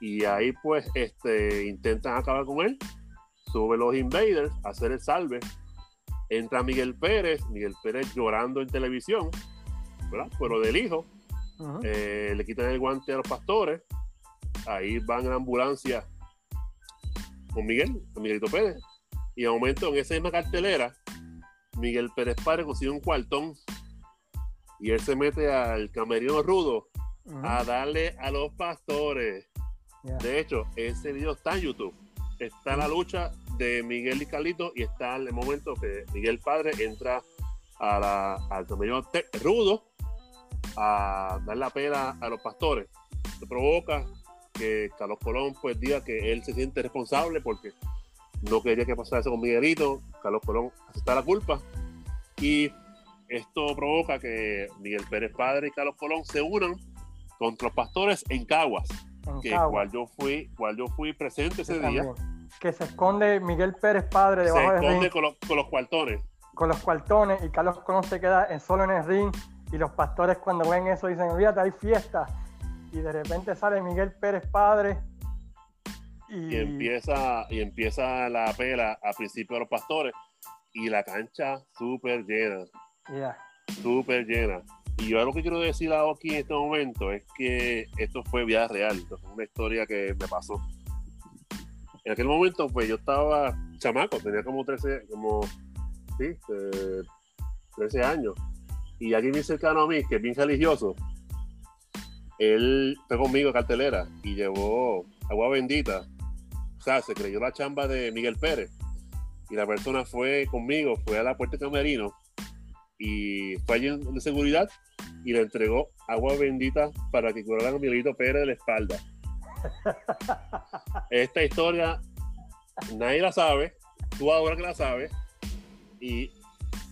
Y ahí pues este, intentan acabar con él. Sube los invaders a hacer el salve. Entra Miguel Pérez, Miguel Pérez llorando en televisión, ¿verdad? Pero del hijo. Eh, le quitan el guante a los pastores. Ahí van en ambulancia con Miguel, con Miguelito Pérez. Y de momento, en esa misma cartelera, Miguel Pérez Padre consigue un cuartón y él se mete al camerino rudo a darle a los pastores. De hecho, ese video está en YouTube. Está la lucha de Miguel y Carlito y está el momento que Miguel Padre entra a la, al camerino rudo a dar la pena a los pastores. Se provoca que Carlos Colón pues diga que él se siente responsable porque no quería que pasara eso con Miguelito, Carlos Colón acepta la culpa. Y esto provoca que Miguel Pérez Padre y Carlos Colón se unan contra los pastores en Caguas, que cual yo fui, cual yo fui presente ese día. Que se esconde Miguel Pérez Padre debajo se esconde con los, con los cuartones. Con los cuartones y Carlos Colón se queda en, solo en el ring. Y los pastores cuando ven eso dicen, olvídate, hay fiesta y de repente sale Miguel Pérez padre. Y... empieza, y empieza la pela a principio de los pastores y la cancha súper llena. Yeah. Súper llena. Y yo lo que quiero decir aquí en este momento es que esto fue vida real, esto fue una historia que me pasó. En aquel momento, pues yo estaba chamaco, tenía como 13, como, sí, 13 eh, años. Y alguien muy cercano a mí, que es bien religioso, él fue conmigo a cartelera y llevó agua bendita sea, se creyó la chamba de Miguel Pérez. Y la persona fue conmigo, fue a la puerta de camerino y fue allí de seguridad y le entregó agua bendita para que curara a Miguelito Pérez de la espalda. Esta historia nadie la sabe, tú ahora que la sabes, y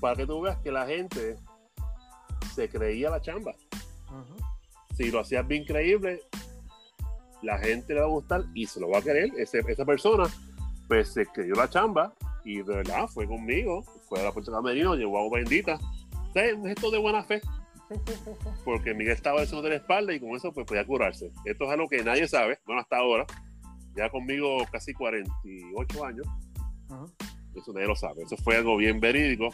para que tú veas que la gente se creía la chamba. Si lo hacías bien creíble, la gente le va a gustar y se lo va a querer. esa persona, pues se creyó la chamba y de verdad fue conmigo, fue a la puerta de camerino, llevó agua bendita. es un gesto de buena fe. Porque Miguel estaba de la espalda y con eso pues podía curarse. Esto es algo que nadie sabe, bueno, hasta ahora. Ya conmigo casi 48 años. Eso nadie lo sabe. Eso fue algo bien verídico.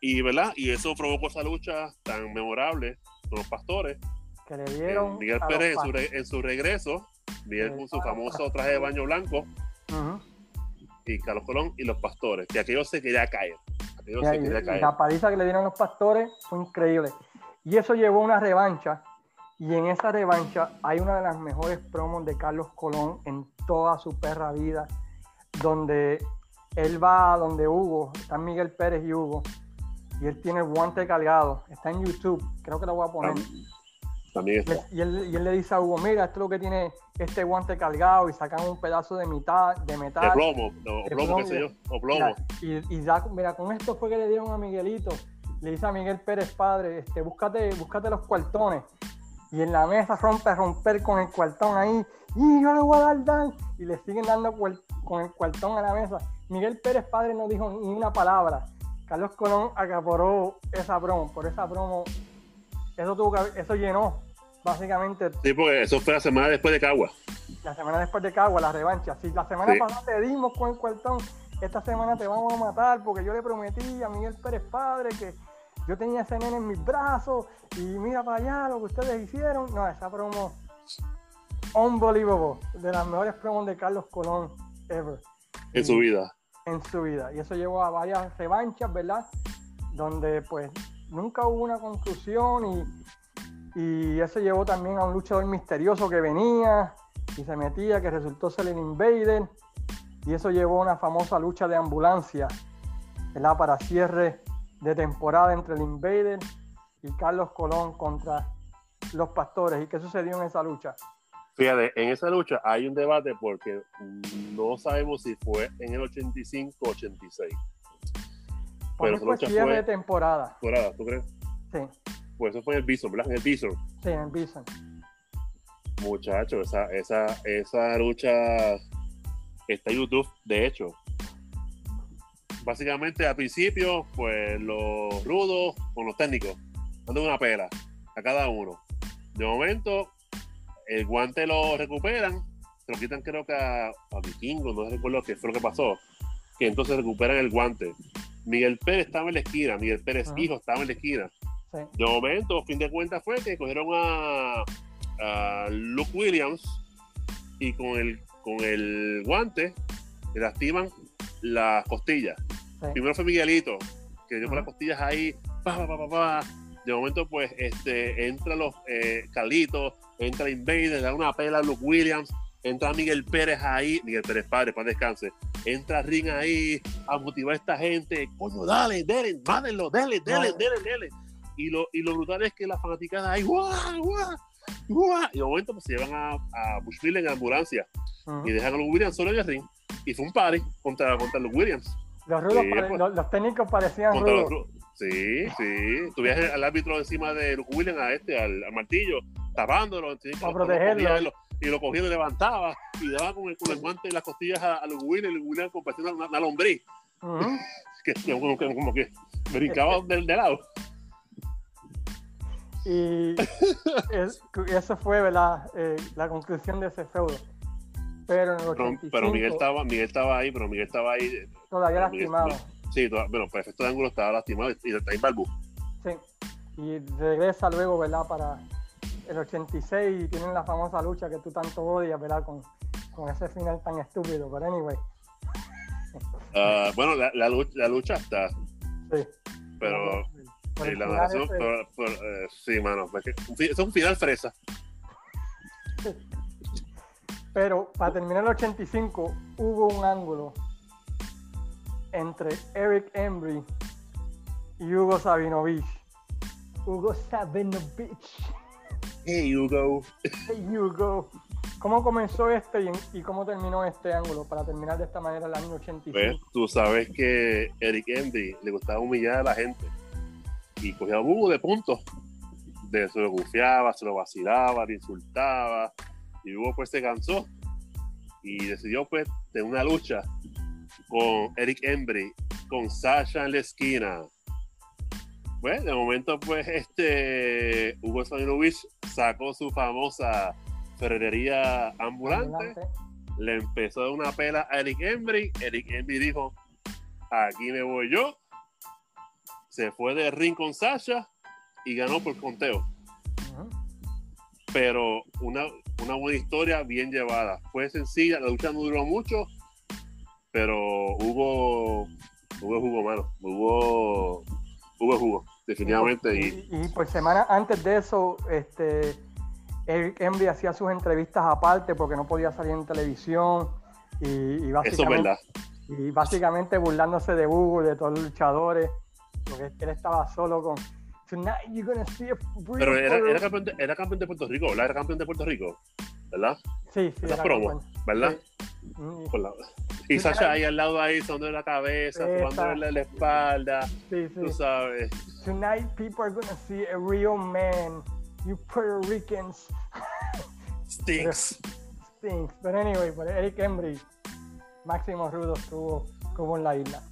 Y, ¿verdad? Y eso provocó esa lucha tan memorable con los pastores. Que le dieron. Eh, Miguel Pérez en su, regreso, Miguel con su famoso traje de baño blanco. Y Carlos Colón y los pastores. Que aquello se quería caer. Aquello se quería caer. La paliza que le dieron los pastores fue increíble. Y eso llevó a una revancha. Y en esa revancha hay una de las mejores promos de Carlos Colón en toda su perra vida, donde él va a donde Hugo, están Miguel Pérez y Hugo, y él tiene el guante cargado, está en YouTube, creo que lo voy a poner. También está. Y, él, y él le dice a Hugo, mira, esto es lo que tiene este guante cargado, y sacan un pedazo de mitad, de metal. De plomo, o plomo, qué sé yo, o plomo. Y, y ya, mira, con esto fue que le dieron a Miguelito, le dice a Miguel Pérez, padre, este, búscate, búscate los cuartones. Y en la mesa rompe a romper con el cuartón ahí, y yo le voy a dar, dan. Y le siguen dando con el cuartón a la mesa. Miguel Pérez padre no dijo ni una palabra. Carlos Colón acaparó esa promo, por esa promo, eso tuvo eso llenó básicamente. Sí, porque eso fue la semana después de Cagua. La semana después de Cagua, la revancha. Si la semana pasada te dimos con el cuartón, esta semana te vamos a matar porque yo le prometí a Miguel Pérez padre que yo tenía ese nene en mis brazos y mira para allá lo que ustedes hicieron. No, esa promo unbelievable, de las mejores promos de Carlos Colón ever. En su vida. En su vida. Y eso llevó a varias revanchas, ¿verdad? Donde pues nunca hubo una conclusión y, y eso llevó también a un luchador misterioso que venía y se metía, que resultó ser el Invader. Y eso llevó a una famosa lucha de ambulancia, ¿verdad? Para cierre de temporada entre el Invader y Carlos Colón contra los pastores. ¿Y qué sucedió en esa lucha? Fíjate, en esa lucha hay un debate porque no sabemos si fue en el 85 o 86. Pero fue cierre de temporada. Temporada, ¿tú crees? Sí. Pues eso fue en el Bison, ¿verdad? En el Bison. Sí, en el Bison. Muchachos, esa, esa, esa lucha está en YouTube, de hecho. Básicamente al principio, pues los rudos con los técnicos, dando una pela a cada uno. De momento, el guante lo recuperan, se lo quitan creo que a, Vikingo, no recuerdo qué fue lo que pasó, que entonces recuperan el guante. Miguel Pérez estaba en la esquina, Miguel Pérez hijo estaba en la esquina. De momento, fin de cuentas fue que cogieron a, Luke Williams y con el, con el guante le lastiman las costillas. Primero fue Miguelito, que dio con las costillas ahí, pa, pa, pa, pa, De momento, pues, este, entra los eh, Carlitos, entra Invader, da una pela a Luke Williams, entra Miguel Pérez ahí, Miguel Pérez padre, para descanse, entra Ring ahí a motivar a esta gente, coño, dale, dale, mádenlo, dale, dale, dale, dale. Y lo, y lo brutal es que la fanaticada ahí, guau, guau, guau. Y de momento pues se llevan a, a Bushville en ambulancia y dejan a Luke Williams solo en el ring. Y fue un party contra, contra Luke Williams. Los, rudos pues. los, técnicos parecían rudos. Sí, sí. Tuvieras al árbitro encima de Luke Williams, a este, al, al martillo, tapándolo, para protegerlo. y lo cogía y levantaba y daba con el, con el guante y las costillas a, a los Williams, y los Williams compartiendo una, una lombriz. que, como, que, como que brincaba del, de lado. Y es, eso fue ¿verdad? Eh, la conclusión de ese feudo. Pero, en el 85, pero, Miguel, estaba, Miguel estaba ahí, pero Miguel estaba ahí. Todavía lastimado. sí, toda, bueno, para efecto de ángulo estaba lastimado y está en balbu. Sí. Y regresa luego, ¿verdad? Para el 86 y tienen la famosa lucha que tú tanto odias, ¿verdad? Con, con ese final tan estúpido, pero anyway. Uh, bueno, la, la, lucha, la, lucha, está. Sí. Pero. Sí, la narración, ese... pero, pero, eh, sí, mano, es un final fresa. Pero para terminar el 85 hubo un ángulo entre Eric Embry y Hugo Sabinovich. Hugo Sabinovich. Hey, Hugo. Hey, Hugo. ¿Cómo comenzó este y, y, cómo terminó este ángulo para terminar de esta manera el año 85? Pues, tú sabes que Eric Embry le gustaba humillar a la gente y cogía Hugo de puntos. De, se lo gufiaba, se lo vacilaba, le insultaba y Hugo pues se cansó y decidió pues tener una lucha con Eric Embry, con Sasha en la esquina. Pues de momento pues este Hugo Sabinovich sacó su famosa ferretería ambulante, ambulante, le empezó a dar una pela a Eric Embry, Eric Embry dijo, aquí me voy yo, se fue de ring con Sasha y ganó por conteo. Uh -huh. Pero una, una buena historia bien llevada. Fue sencilla, la lucha no duró mucho, pero hubo, hubo jugo, mano. Hubo, hubo jugo, definitivamente. Y, y, y por semana antes de eso, este, hacía sus entrevistas aparte porque no podía salir en televisión. Y, y básicamente, Eso es verdad. Y básicamente burlándose de Hugo, de todos los luchadores, porque él estaba solo con Tonight you're gonna see a Pero era, era, campeón de, era campeón de Puerto Rico, ¿verdad? Era campeón de Puerto Rico, ¿verdad? Sí, sí. Esa promo, ¿verdad? Sí. La... Y Sasha ahí al lado ahí, sonando la cabeza, subándole la espalda. Sí, sí. Tú sabes. Tonight people are gonna see a real man. You Puerto Ricans. Stinks. Stinks. But anyway, por Eric Embry, Máximo Rudo estuvo como en la isla.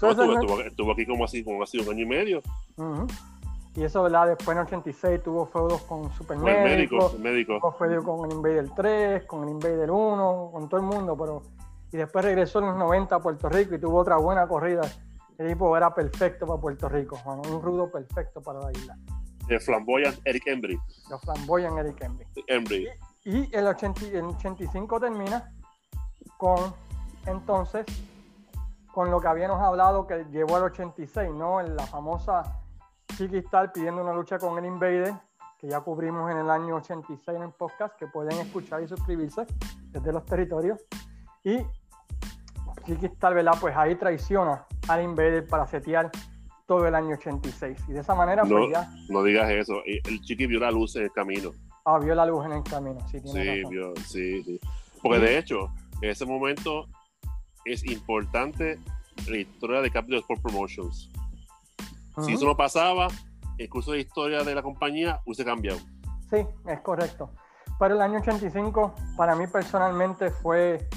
No, estuvo, estuvo, estuvo, aquí como así, como así un año y medio. Uh -huh. Y eso, ¿verdad? Después en 86 tuvo feudos con Super Con el médico, el médico. Tuvo feudos con el Invader 3, con el Invader 1, con todo el mundo, pero... Y después regresó en los 90 a Puerto Rico y tuvo otra buena corrida. El tipo era perfecto para Puerto Rico, bueno, un rudo perfecto para la isla. De Flamboyant Eric Embry. De Flamboyant Eric Embry. Embry. Y, y el, 80, el 85 termina con, entonces, con lo que habíamos hablado que llevó al 86, ¿no? En la famosa Chiqui Star pidiendo una lucha con el Invader, que ya cubrimos en el año 86 en el podcast, que pueden escuchar y suscribirse desde los territorios. Y Chiqui Star, ¿verdad? Pues ahí traiciona al Invader para setear todo el año 86. Y de esa manera, no, pues ya. No digas eso. El Chiqui vio la luz en el camino. Ah, vio la luz en el camino, sí, tiene Sí, razón. vio, sí, sí. Porque de hecho, en ese momento es importante la historia de Capital Sport Promotions. Uh -huh. Si eso no pasaba, el curso de historia de la compañía hubiese cambiado. Sí, es correcto. Pero el año 85, para mí personalmente, fue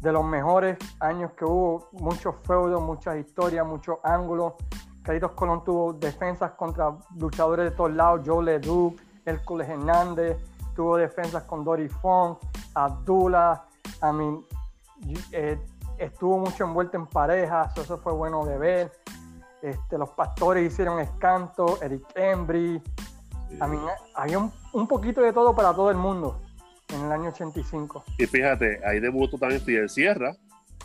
de los mejores años que hubo. Muchos feudos, muchas historias, muchos ángulos. Carlitos Colón tuvo defensas contra luchadores de todos lados. Joe Leduc, Hércules Hernández. Tuvo defensas con Dory Funk, Abdullah. I mean, eh, estuvo mucho envuelto en parejas. Eso fue bueno de ver. Este, los pastores hicieron escanto, Eric Embry. Sí. I mean, había un, un, poquito de todo para todo el mundo en el año 85. Y fíjate, ahí debutó también Fidel Sierra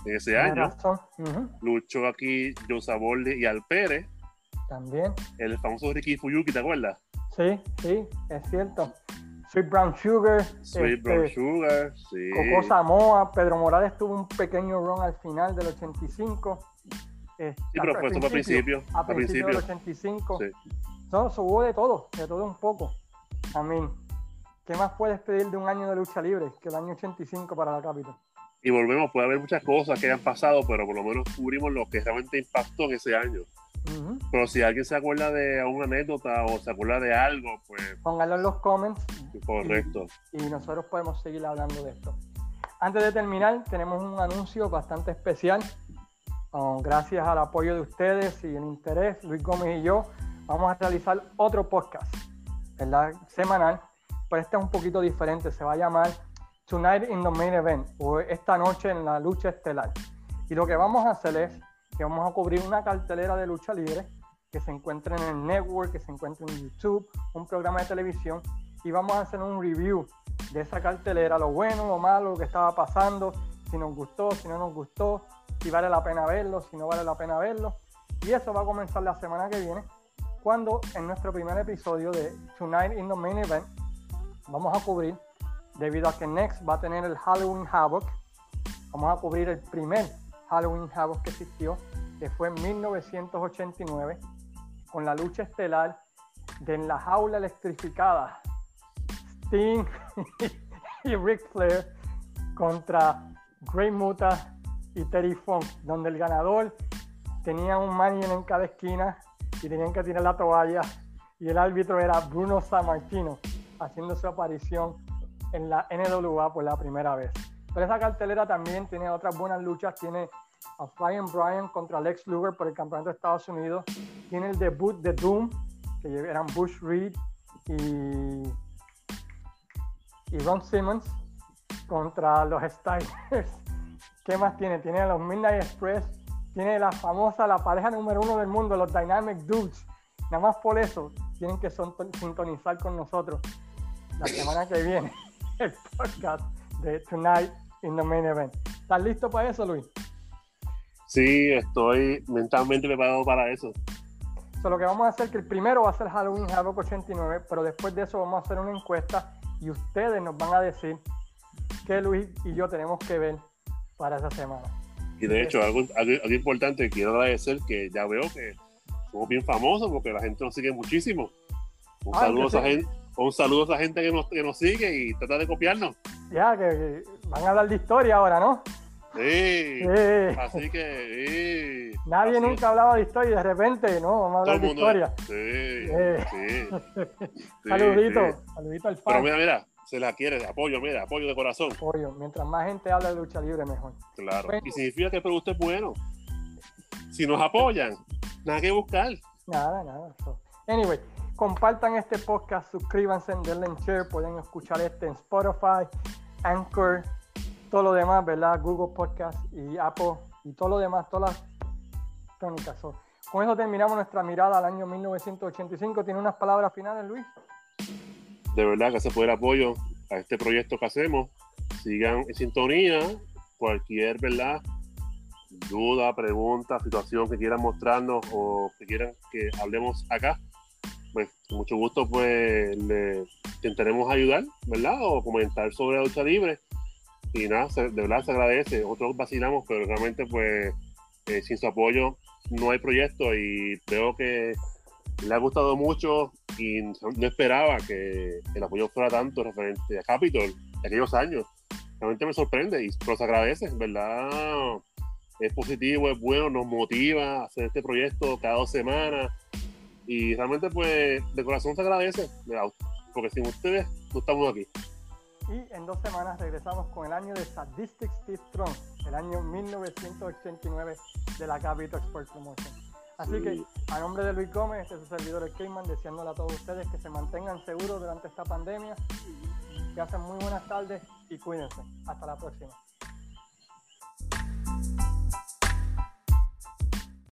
en ese año. Uh -huh. Luchó aquí Josa Borley y Al Pérez. También. El famoso Ricky Fuyuki, ¿te acuerdas? Sí, sí, es cierto. Sweet Brown Sugar. Sweet este, Brown Sugar, sí. Coco Samoa, Pedro Morales tuvo un pequeño run al final del 85. Eh, sí, pero fue a principio. A principio del 85. Sí. No, hubo de todo, de todo un poco. A mí, ¿qué más puedes pedir de un año de lucha libre que el año 85 para la capital? Y volvemos, puede haber muchas cosas que hayan pasado, pero por lo menos cubrimos lo que realmente impactó en ese año. Uh -huh. Pero si alguien se acuerda de una anécdota o se acuerda de algo, pues. Pónganlo en los comments. Correcto. Y, y nosotros podemos seguir hablando de esto. Antes de terminar, tenemos un anuncio bastante especial. Oh, gracias al apoyo de ustedes y el interés, Luis Gómez y yo vamos a realizar otro podcast, ¿verdad? Semanal, pero este es un poquito diferente, se va a llamar Tonight in the Main Event, o esta noche en la lucha estelar. Y lo que vamos a hacer es que vamos a cubrir una cartelera de lucha libre que se encuentra en el network, que se encuentra en YouTube, un programa de televisión, y vamos a hacer un review de esa cartelera, lo bueno, lo malo, lo que estaba pasando, si nos gustó, si no nos gustó, si vale la pena verlo, si no vale la pena verlo. Y eso va a comenzar la semana que viene, cuando en nuestro primer episodio de Tonight in the Main Event vamos a cubrir debido a que Next va a tener el Halloween Havoc. Vamos a cubrir el primer Halloween Havoc que existió, que fue en 1989, con la lucha estelar de En la jaula electrificada, Sting y Ric Flair contra Grey Muta y Terry Funk, donde el ganador tenía un manager en cada esquina y tenían que tirar la toalla y el árbitro era Bruno Sammartino haciendo su aparición en la NWA por la primera vez. Pero esa cartelera también tiene otras buenas luchas, tiene a Brian Bryan contra Lex Luger por el campeonato de Estados Unidos, tiene el debut de Doom, que eran Bush Reed y, y Ron Simmons contra los Steiners. ¿Qué más tiene? Tiene a los Midnight Express, tiene la famosa, la pareja número uno del mundo, los Dynamic Dudes. Nada más por eso tienen que sintonizar con nosotros la semana que viene el podcast de Tonight in the Main Event. ¿Estás listo para eso, Luis? Sí, estoy mentalmente preparado para eso. So, lo que vamos a hacer que el primero va a ser Halloween Havoc 89, pero después de eso vamos a hacer una encuesta y ustedes nos van a decir qué Luis y yo tenemos que ver para esa semana. Y de hecho, algo, algo, importante, quiero agradecer que ya veo que somos bien famosos porque la gente nos sigue muchísimo. Un, ah, saludo, a esa gente, un saludo a esa gente que nos, que nos sigue y trata de copiarnos. Ya, que, van a hablar de historia ahora, ¿no? Sí. Así que. Nadie nunca hablaba de historia y de repente, ¿no? Vamos a hablar de historia. Sí. sí. saludito, saludito al fan. Pero mira, mira, se la quiere, apoyo, mira, apoyo de corazón. Apoyo, mientras más gente habla de lucha libre, mejor. Claro, y significa que el producto es bueno. Si nos apoyan, nada que buscar. Nada, nada. Anyway, compartan este podcast, suscríbanse, denle en share, pueden escuchar este en Spotify, Anchor, todo lo demás, ¿verdad? Google Podcast y Apple y todo lo demás, todas las crónicas. con eso terminamos nuestra mirada al año 1985. ¿Tiene unas palabras finales, Luis? de verdad se puede el apoyo a este proyecto que hacemos. Sigan en sintonía. Cualquier verdad, duda, pregunta, situación que quieran mostrarnos o que quieran que hablemos acá, pues con mucho gusto pues le intentaremos ayudar, ¿verdad? O comentar sobre la lucha libre. Y nada, de verdad se agradece. Nosotros vacilamos, pero realmente pues eh, sin su apoyo no hay proyecto y veo que le ha gustado mucho y no esperaba que el apoyo fuera tanto referente a Capitol de aquellos años. Realmente me sorprende y los agradece, ¿verdad? Es positivo, es bueno, nos motiva a hacer este proyecto cada dos semanas y realmente pues de corazón se agradece, porque sin ustedes no estamos aquí. Y en dos semanas regresamos con el año de Sadistic Steve Strong, el año 1989 de la Capitol Sports Promotion. Así que a nombre de Luis Gómez, es su servidor el Cayman, deseándole a todos ustedes que se mantengan seguros durante esta pandemia, que hacen muy buenas tardes y cuídense. Hasta la próxima.